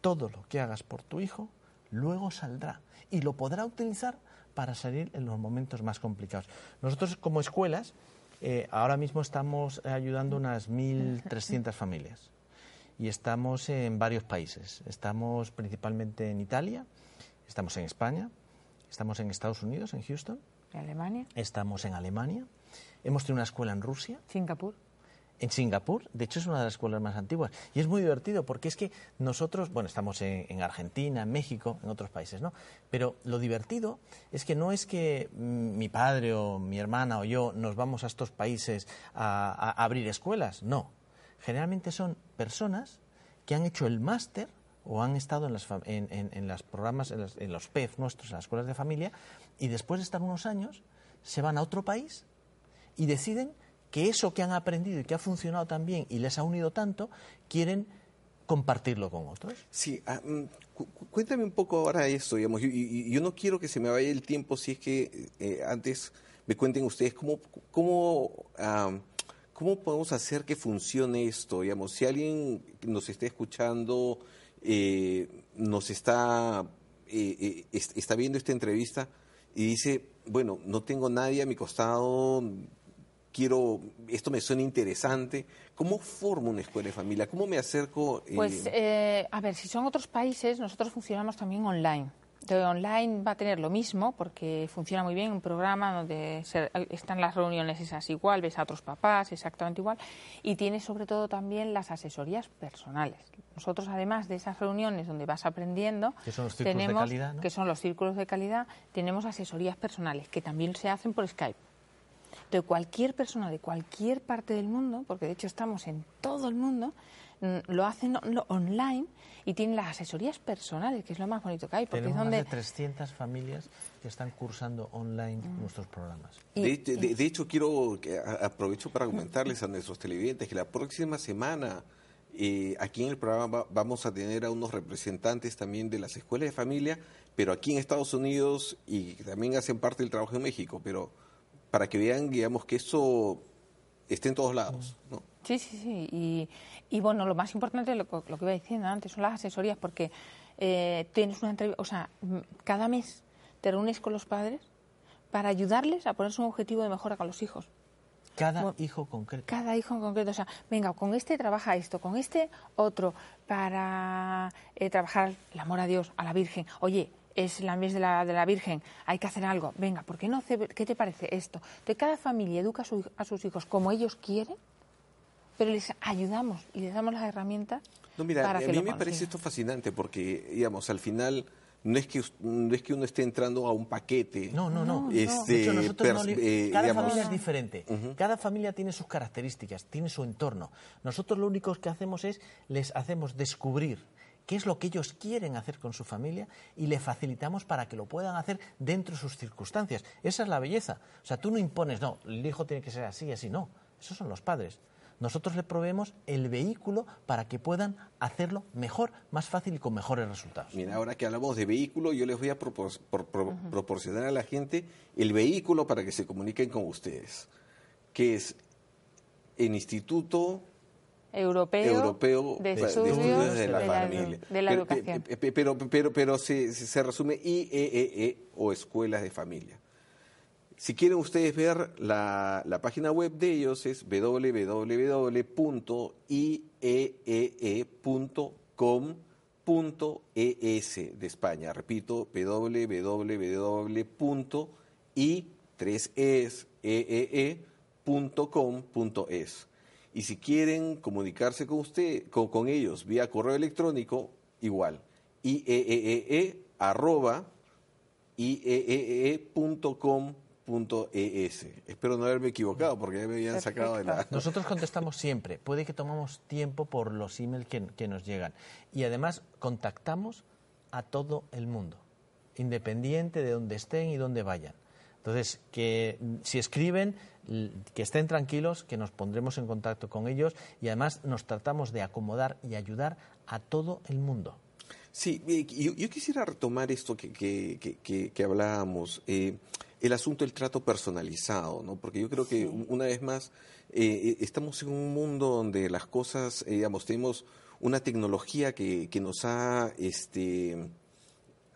Todo lo que hagas por tu hijo, luego saldrá y lo podrá utilizar para salir en los momentos más complicados. Nosotros como escuelas, eh, ahora mismo estamos ayudando unas 1.300 familias y estamos en varios países. Estamos principalmente en Italia, estamos en España, estamos en Estados Unidos, en Houston, En Alemania, estamos en Alemania, hemos tenido una escuela en Rusia, Singapur. en Singapur, de hecho es una de las escuelas más antiguas. Y es muy divertido porque es que nosotros, bueno, estamos en, en Argentina, en México, en otros países, ¿no? Pero lo divertido es que no es que mm, mi padre o mi hermana o yo nos vamos a estos países a, a abrir escuelas, no. Generalmente son personas que han hecho el máster o han estado en, las, en, en- en los programas, en, las- en los PEF nuestros, en las escuelas de familia, y después de estar unos años se van a otro país y deciden que eso que han aprendido y que ha funcionado tan bien y les ha unido tanto, quieren compartirlo con otros. Sí, ah, mm, cu- cu- cuéntame un poco ahora esto, digamos. Yo, y- y- yo no quiero que se me vaya el tiempo si es que eh, antes me cuenten ustedes cómo, cómo, ah, cómo podemos hacer que funcione esto, digamos. Si alguien nos está escuchando, eh, nos está, eh, eh, est- está viendo esta entrevista y dice, bueno, no tengo nadie a mi costado, quiero, esto me suena interesante. ¿Cómo formo una escuela de familia? ¿Cómo me acerco? eh, Pues, eh, a ver, si son otros países, nosotros funcionamos también online. De online va a tener lo mismo porque funciona muy bien un programa donde se- están las reuniones esas igual, ves a otros papás exactamente igual y tiene sobre todo también las asesorías personales. Nosotros además de esas reuniones donde vas aprendiendo, Que son los círculos de calidad, ¿no? que son los círculos de calidad, tenemos asesorías personales que también se hacen por Skype. de cualquier persona de cualquier parte del mundo, porque de hecho estamos en todo el mundo, lo hacen online y tienen las asesorías personales, que es lo más bonito que hay, porque Tenemos es donde más de 300 familias que están cursando online nuestros programas. y- De, de- de- de hecho, quiero aprovecho para comentarles a nuestros televidentes que la próxima semana eh, aquí en el programa va- vamos a tener a unos representantes también de las escuelas de familia, pero aquí en Estados Unidos y que también hacen parte del trabajo en México, pero para que vean, digamos, que eso esté en todos lados, ¿no? Sí, sí, sí. Y, y bueno, lo más importante, lo, lo que iba diciendo antes, son las asesorías, porque eh, tienes una entrevista, o sea, cada mes te reúnes con los padres para ayudarles a ponerse un objetivo de mejora con los hijos. Cada Bueno, hijo concreto. Cada hijo en concreto, o sea, venga, con este trabaja esto, con este otro, para eh, trabajar el amor a Dios, a la Virgen. Oye, es la mes de la, de la Virgen, hay que hacer algo. Venga, ¿por qué no? ¿Qué te parece esto? De cada familia educa a, su- a sus hijos como ellos quieren, pero les ayudamos y les damos las herramientas No, mira, para a que mí me parece esto fascinante porque, digamos, al final no es que no es que uno esté entrando a un paquete. No, no, no. Este, De hecho, nosotros no li- eh, cada digamos, familia es diferente. Cada familia tiene sus características, tiene su entorno. Nosotros lo único que hacemos es les hacemos descubrir qué es lo que ellos quieren hacer con su familia y le facilitamos para que lo puedan hacer dentro de sus circunstancias. Esa es la belleza. O sea, tú no impones, no, el hijo tiene que ser así y así, no. Esos son los padres. Nosotros le proveemos el vehículo para que puedan hacerlo mejor, más fácil y con mejores resultados. Mira, ahora que hablamos de vehículo, yo les voy a propor- por- pro- proporcionar a la gente el vehículo para que se comuniquen con ustedes, que es el Instituto Europeo, Europeo de de Estudios, Estudios de la Familia. de la Pero- Educación. pe- pe- Pero, pero, pero se, se- se resume IEEE o Escuelas de Familia. Si quieren ustedes ver la, la página web de ellos es www.iee.com.es de España. Repito, www.i3es.com.es. Y si quieren comunicarse con usted, con, con ellos vía correo electrónico, igual. iee.com.es. Espero no haberme equivocado porque ya me habían sacado de la... Nosotros contestamos siempre. Puede que tomamos tiempo por los emails que, que nos llegan. Y además contactamos a todo el mundo, independiente de donde estén y dónde vayan. Entonces, que mm, si escriben, que estén tranquilos, que nos pondremos en contacto con ellos y además nos tratamos de acomodar y ayudar a todo el mundo. Sí, yo, yo quisiera retomar esto que, que, que- que- que hablábamos, eh, el asunto del trato personalizado, ¿no? Porque yo creo que un- una vez más eh, eh, estamos en un mundo donde las cosas, eh, digamos, tenemos una tecnología que, que nos ha este,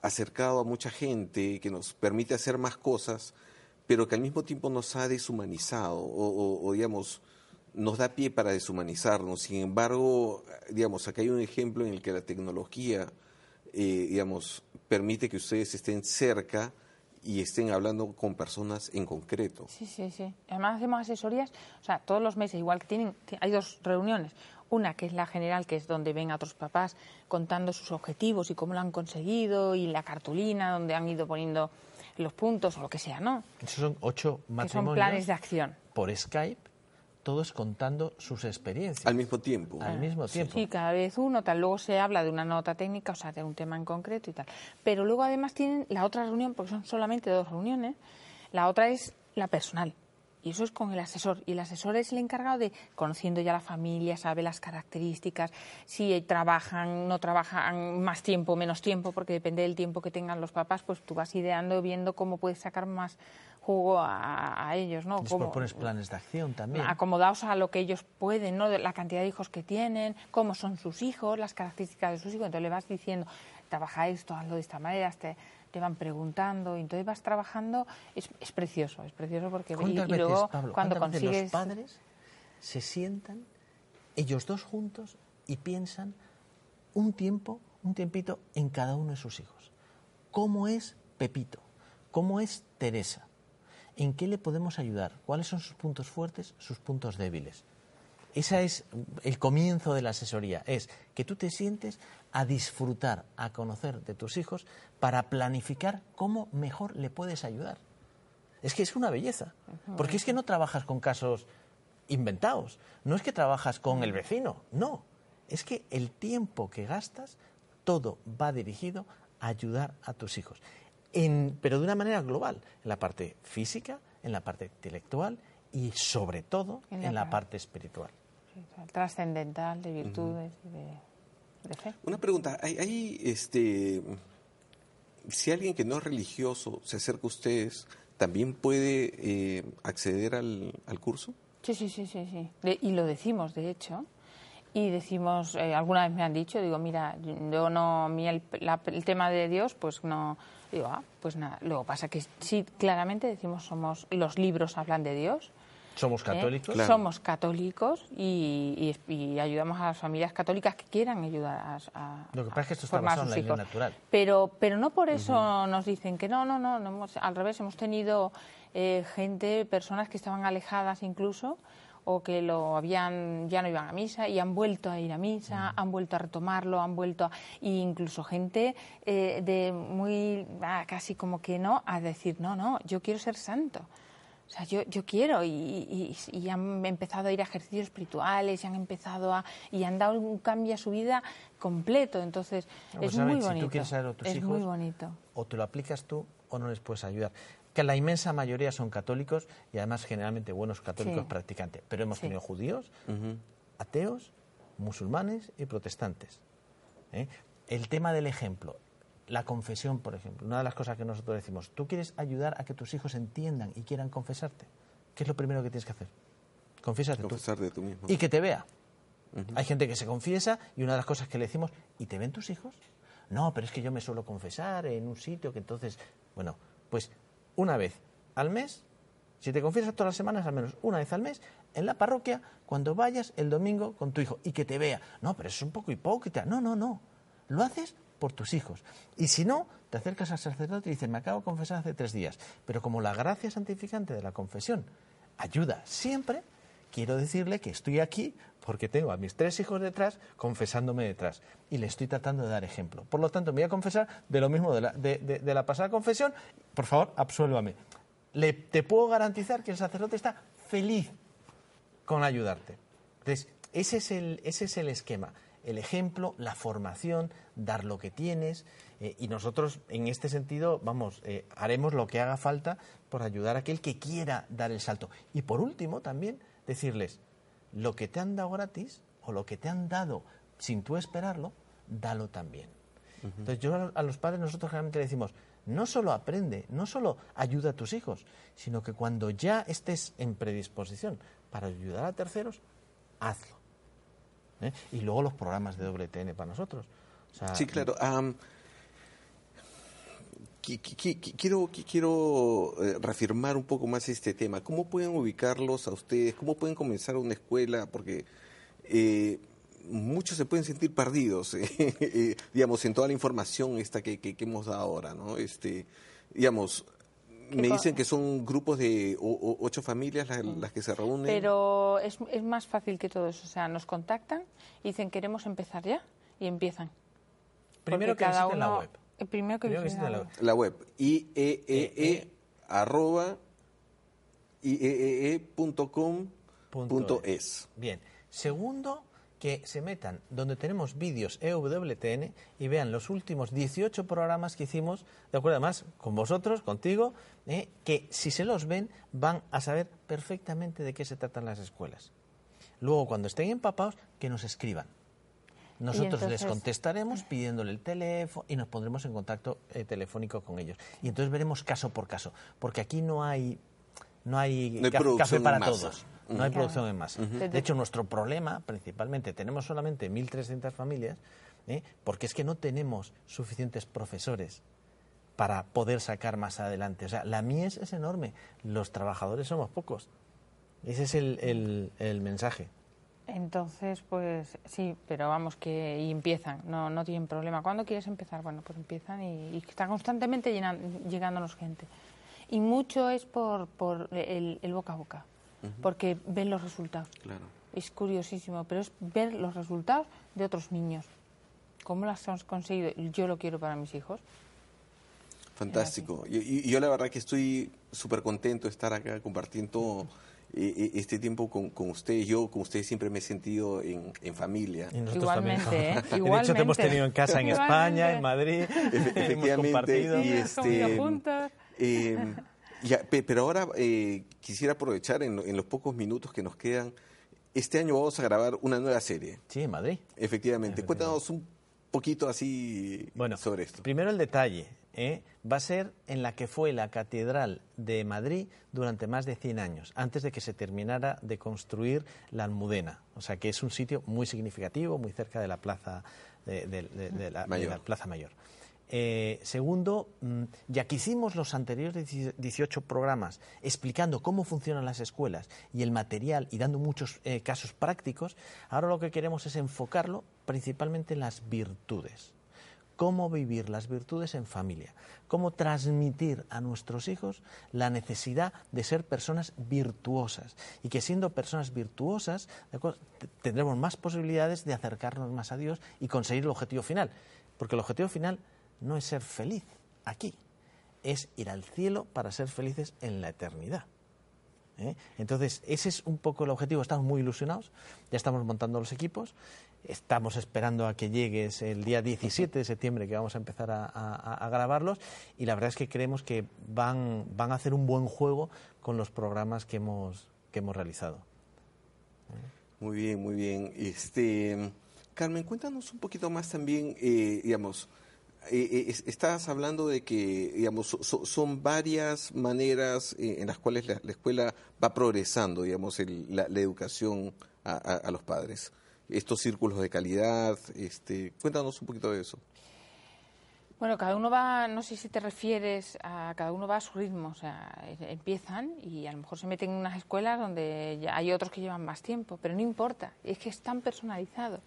acercado a mucha gente, que nos permite hacer más cosas, pero que al mismo tiempo nos ha deshumanizado o, o- o, digamos, nos da pie para deshumanizarnos. Sin embargo, digamos, acá hay un ejemplo en el que la tecnología, eh, digamos, permite que ustedes estén cerca y estén hablando con personas en concreto. Sí, sí, sí. Además hacemos asesorías, o sea, todos los meses, igual que tienen, ti- hay dos reuniones. Una que es la general, que es donde ven a otros papás contando sus objetivos y cómo lo han conseguido, y la cartulina donde han ido poniendo los puntos o lo que sea, ¿no? Esos son ocho Que son matrimonios planes de acción. por Skype, todos contando sus experiencias Al mismo tiempo. al mismo tiempo. Sí, cada vez uno, tal. Luego se habla de una nota técnica, o sea, de un tema en concreto y tal. Pero luego además tienen la otra reunión, porque son solamente dos reuniones, la otra es la personal. Y eso es con el asesor. Y el asesor es el encargado de, conociendo ya la familia, sabe las características, si trabajan, no trabajan más tiempo, menos tiempo, porque depende del tiempo que tengan los papás, pues tú vas ideando, viendo cómo puedes sacar más jugo a, a ellos, ¿no? Les Cómo- propones planes de acción también. acomodados a lo que ellos pueden, ¿no? De la cantidad de hijos que tienen, cómo son sus hijos, las características de sus hijos. Entonces le vas diciendo, trabaja esto, hazlo de esta manera, te, te van preguntando, y entonces vas trabajando. Es, es precioso, es precioso porque y, ¿Cuántas y veces, luego Pablo, cuando cuántas veces consigues los padres se sientan ellos dos juntos y piensan un tiempo, un tiempito en cada uno de sus hijos? ¿Cómo es Pepito? ¿Cómo es Teresa? ¿En qué le podemos ayudar? ¿Cuáles son sus puntos fuertes, sus puntos débiles? Ese es el comienzo de la asesoría, es que tú te sientes a disfrutar, a conocer de tus hijos para planificar cómo mejor le puedes ayudar. Es que es una belleza, porque es que no trabajas con casos inventados, no es que trabajas con el vecino, no, es que el tiempo que gastas, todo va dirigido a ayudar a tus hijos, en- pero de una manera global, en la parte física, en la parte intelectual y sobre todo En en la la, par- parte espiritual. trascendental de virtudes y de, de fe. Una pregunta, ¿hay, hay, este, si alguien que no es religioso se acerca a ustedes, ¿también puede eh, acceder al, al curso? Sí, sí, sí, sí, sí. De- y lo decimos, de hecho. Y decimos, eh, alguna vez me han dicho, digo, mira, yo no, a mí el, la- el tema de Dios, pues no, digo, ah, pues nada. Luego pasa que sí, claramente decimos, somos, los libros hablan de Dios. Somos ¿eh? católicos. Claro. Somos católicos y, y- y ayudamos a las familias católicas que quieran ayudar a, a- Lo que pasa es que esto está basado en sus la ley hijos. natural. Pero, pero no por eso nos dicen que no, no, no, no hemos- al revés, hemos tenido eh, gente, personas que estaban alejadas incluso, o que lo habían ya no iban a misa y han vuelto a ir a misa, han vuelto a retomarlo, han vuelto a, e incluso gente eh, de muy ah, casi como que no a decir no no yo quiero ser santo. O sea, yo, yo quiero y, y, y han empezado a ir a ejercicios espirituales y han empezado a y han dado un cambio a su vida completo. Entonces es a ver, muy si bonito. tú quieres saber a tus es hijos, muy bonito. o te lo aplicas tú o no les puedes ayudar. Que la inmensa mayoría son católicos y además generalmente buenos católicos Sí. practicantes. Pero hemos Sí. tenido judíos, ateos, musulmanes y protestantes. ¿eh? El tema del ejemplo, la confesión, por ejemplo, una de las cosas que nosotros decimos, tú quieres ayudar a que tus hijos entiendan y quieran confesarte. ¿Qué es lo primero que tienes que hacer? Confiésate tú. Confesar de tú mismo. Y que te vea. Hay gente que se confiesa y una de las cosas que le decimos, ¿y te ven tus hijos? No, pero es que yo me suelo confesar en un sitio que entonces, bueno, pues una vez al mes, si te confiesas todas las semanas, al menos una vez al mes, en la parroquia, cuando vayas el domingo con tu hijo y que te vea. No, pero es un poco hipócrita. No, no, no. Lo haces por tus hijos. Y si no, te acercas al sacerdote y dices, me acabo de confesar hace tres días. Pero como la gracia santificante de la confesión ayuda siempre, quiero decirle que estoy aquí porque tengo a mis tres hijos detrás confesándome detrás y le estoy tratando de dar ejemplo. Por lo tanto, me voy a confesar de lo mismo de la, de- la pasada confesión. Por favor, absuélvame. Te puedo garantizar que el sacerdote está feliz con ayudarte. Entonces, ese es el, ese es el esquema. El ejemplo, la formación, dar lo que tienes. eh, y nosotros, en este sentido, vamos, eh, haremos lo que haga falta por ayudar a aquel que quiera dar el salto. Y por último, también decirles, lo que te han dado gratis o lo que te han dado sin tú esperarlo, dalo también. Entonces yo a- los padres nosotros generalmente le decimos, no solo aprende, no solo ayuda a tus hijos, sino que cuando ya estés en predisposición para ayudar a terceros, hazlo. ¿Eh? Y luego los programas de WTN para nosotros. O sea, Sí, claro. Quiero qui- quiero eh, reafirmar un poco más este tema. ¿Cómo pueden ubicarlos a ustedes? ¿Cómo pueden comenzar una escuela? Porque eh, muchos se pueden sentir perdidos, eh, eh, digamos, en toda la información esta que, que- que hemos dado ahora, ¿no? Este, digamos, me dicen que son grupos de o- o- ocho familias las, las que se reúnen. Pero es, es más fácil que todo eso. O sea, nos contactan y dicen queremos empezar ya y empiezan. primero Porque que cada la uno- web. Eh, Primero que Primero visiten la web. La web, IEEE, E, arroba, IEEE.com punto es. Bien. Segundo, que se metan donde tenemos vídeos E EWTN y vean los últimos 18 programas que hicimos, de acuerdo además con vosotros, contigo, eh, que si se los ven van a saber perfectamente de qué se tratan las escuelas. Luego, cuando estén empapados, que nos escriban. Nosotros les contestaremos pidiéndole el teléfono y nos pondremos en contacto eh, telefónico con ellos. Y entonces veremos caso por caso, porque aquí no hay no hay, No hay café- para todos. No hay Claro. producción en masa. De hecho, nuestro problema, principalmente, tenemos solamente 1.300 familias, ¿eh? porque es que no tenemos suficientes profesores para poder sacar más adelante. O sea, la mies es enorme, los trabajadores somos pocos. Ese es el, el- el mensaje. Entonces, pues sí, pero vamos que y empiezan, no, no tienen problema. ¿Cuándo quieres empezar? Bueno, pues empiezan y, y está constantemente llenan- llegándonos gente. Y mucho es por, por el, el boca a boca, porque ven los resultados. Claro. Es curiosísimo, pero es ver los resultados de otros niños. ¿Cómo las hemos conseguido? Yo lo quiero para mis hijos. Fantástico. Y, y- yo la verdad que estoy súper contento de estar acá compartiendo este tiempo con, con ustedes. Yo con ustedes siempre me he sentido en, en familia. Y nosotros Igualmente, también. ¿eh? De hecho, te hemos tenido en casa en España, en Madrid. Efe- hemos Efectivamente, compartido. y este, eh, ya, pe- pero ahora eh, quisiera aprovechar en, lo- en los pocos minutos que nos quedan. Este año vamos a grabar una nueva serie, Sí, en Madrid. efectivamente. Cuéntanos un poquito así Bueno, sobre esto. primero el detalle. ¿eh? Va a ser en la que fue la Catedral de Madrid durante más de 100 años, antes de que se terminara de construir la Almudena. O sea que es un sitio muy significativo, muy cerca de la Plaza, de, de- de- de la, de Mayor. la plaza Mayor. Eh, segundo, mm, ya que hicimos los anteriores 18 programas explicando cómo funcionan las escuelas y el material y dando muchos eh, casos prácticos, ahora lo que queremos es enfocarlo principalmente en las virtudes. Cómo vivir las virtudes en familia, cómo transmitir a nuestros hijos la necesidad de ser personas virtuosas. Y que siendo personas virtuosas tendremos más posibilidades de acercarnos más a Dios y conseguir el objetivo final, porque el objetivo final no es ser feliz aquí, es ir al cielo para ser felices en la eternidad. ¿eh? Entonces, ese es un poco el objetivo. Estamos muy ilusionados, ya estamos montando los equipos, estamos esperando a que llegues el día 17 de septiembre que vamos a empezar a, grabarlos y la verdad es que creemos que van, van a hacer un buen juego con los programas que hemos, que hemos realizado. Muy bien, muy bien. Este, Carmen, cuéntanos un poquito más también, eh, digamos, eh, eh estás hablando de que, digamos, son varias maneras eh, en las cuales la, escuela va progresando, digamos, la, educación a, los padres. Estos círculos de calidad, este, cuéntanos un poquito de eso. Bueno, cada uno va, no sé si te refieres a cada uno va a su ritmo, o sea, empiezan y a lo mejor se meten en unas escuelas donde ya hay otros que llevan más tiempo, pero no importa, es que es tan personalizado,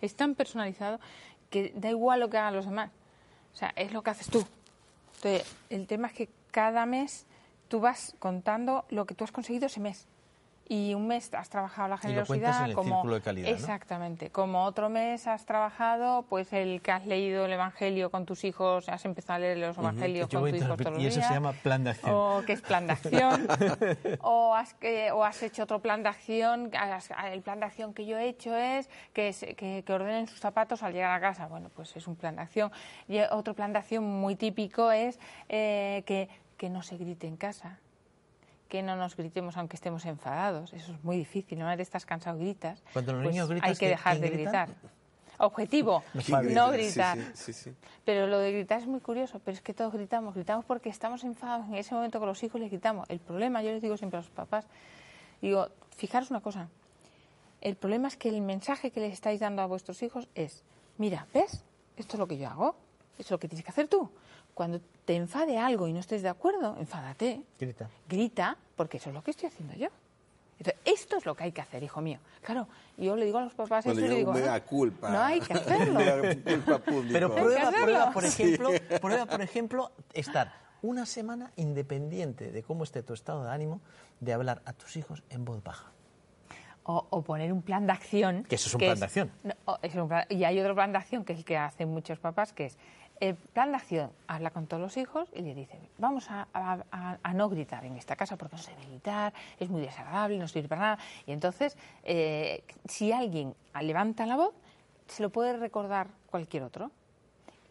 es tan personalizado que da igual lo que hagan los demás. O sea, es lo que haces tú. Entonces, el tema es que cada mes tú vas contando lo que tú has conseguido ese mes y un mes has trabajado la generosidad y como de calidad, exactamente. Como otro mes has trabajado pues el que has leído el evangelio con tus hijos has empezado a leer los evangelios con tus hijos todos los y eso se llama plan de acción. O que es plan de acción. O has o has hecho otro plan de acción el plan de acción que yo he hecho es que, que, que ordenen sus zapatos al llegar a casa. Bueno pues es un plan de acción. Y otro plan de acción muy típico es eh, que que no se grite en casa que no nos gritemos aunque estemos enfadados. Eso es muy difícil. Una vez estás cansado gritas. Cuando los pues niños gritan, hay que dejar de gritar. Objetivo, no gritar. pero lo de gritar es muy curioso, pero es que todos gritamos. Gritamos porque estamos enfadados en ese momento con los hijos les gritamos. El problema, yo les digo siempre a los papás, digo, fijaros una cosa, el problema es que el mensaje que les estáis dando a vuestros hijos es, mira, ¿ves? Esto es lo que yo hago, esto es lo que tienes que hacer tú. Cuando te enfade algo y no estés de acuerdo, enfádate. Grita. Grita, porque eso es lo que estoy haciendo yo. esto es lo que hay que hacer, hijo mío. Claro, yo le digo a los papás eso y le digo, no, culpa. no hay que hacerlo. Pero prueba, prueba, por ejemplo, prueba, por ejemplo, estar una semana independiente de cómo esté tu estado de ánimo, de hablar a tus hijos en voz baja. O, poner un plan de acción. Que eso es un plan de acción. y hay otro plan de acción que es el que hacen muchos papás, que es el plan de acción habla con todos los hijos y le dice, vamos a, no gritar en esta casa porque no se debe gritar, es muy desagradable, no sirve para nada. Y entonces, eh, si alguien levanta la voz, se lo puede recordar cualquier otro.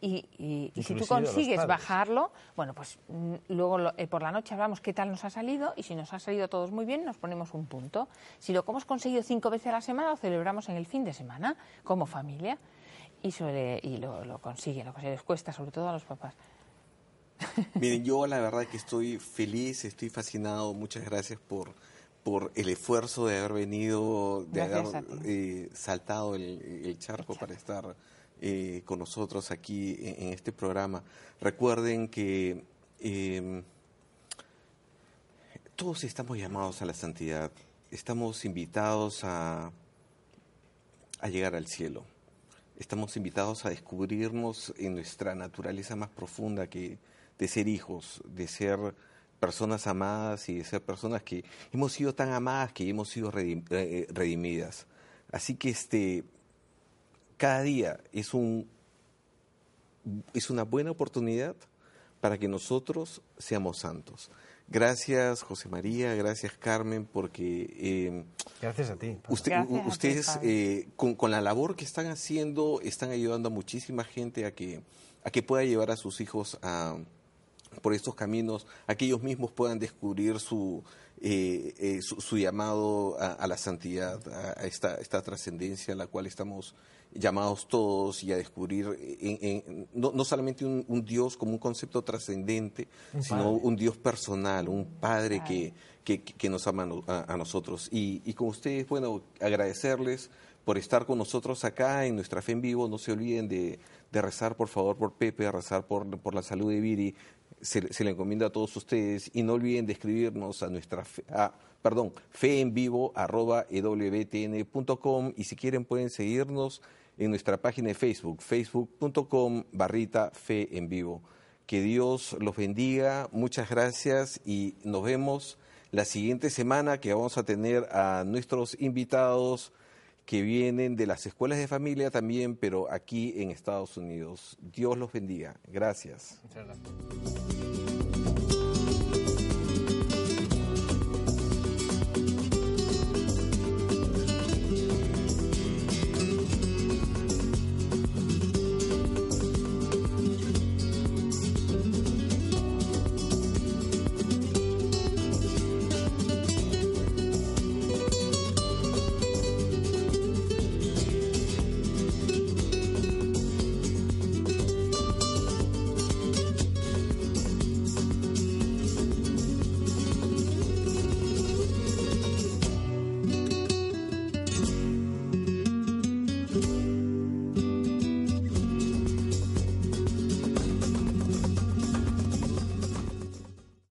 Y, si tú consigues bajarlo, bueno, pues mm, luego eh, por la noche hablamos qué tal nos ha salido y si nos ha salido todos muy bien, nos ponemos un punto. Si lo hemos conseguido cinco veces a la semana, lo celebramos en el fin de semana como familia y, suele, y lo, lo consigue, lo que se les cuesta, sobre todo a los papás. Miren, yo la verdad que estoy feliz, estoy fascinado. Muchas gracias por, por el esfuerzo de haber venido, de haber eh, saltado el, charco para estar eh, con nosotros aquí en, este programa. Recuerden que em, todos estamos llamados a la santidad, estamos invitados a, a llegar al cielo estamos invitados a descubrirnos en nuestra naturaleza más profunda que de ser hijos, de ser personas amadas y de ser personas que hemos sido tan amadas que hemos sido eh, redimidas. Así que este cada día es un es una buena oportunidad para que nosotros seamos santos. Gracias, José María, gracias, Carmen, porque... Eh, gracias a ti. ustedes, eh, con, la labor que están haciendo, están ayudando a muchísima gente a que, a que pueda llevar a sus hijos a, por estos caminos, a que ellos mismos puedan descubrir su, eh, su, llamado a, la santidad, a, esta, esta trascendencia a la cual estamos llamados todos y a descubrir no, solamente un, Dios como un concepto trascendente, sino un Dios personal, un Padre que, que, nos ama a, nosotros. Y, y, con ustedes, bueno, agradecerles por estar con nosotros acá en nuestra fe en vivo. No se olviden de, rezar, por favor, por Pepe, a rezar por, por la salud de Viri. Se, le encomienda a todos ustedes y no olviden de escribirnos a nuestra fe, perdón, fe en vivo arroba y si quieren pueden seguirnos en nuestra página de Facebook, facebook.com barrita fe en vivo. Que Dios los bendiga, muchas gracias y nos vemos la siguiente semana que vamos a tener a nuestros invitados que vienen de las escuelas de familia también, pero aquí en Estados Unidos. Dios los bendiga. Gracias. Muchas gracias.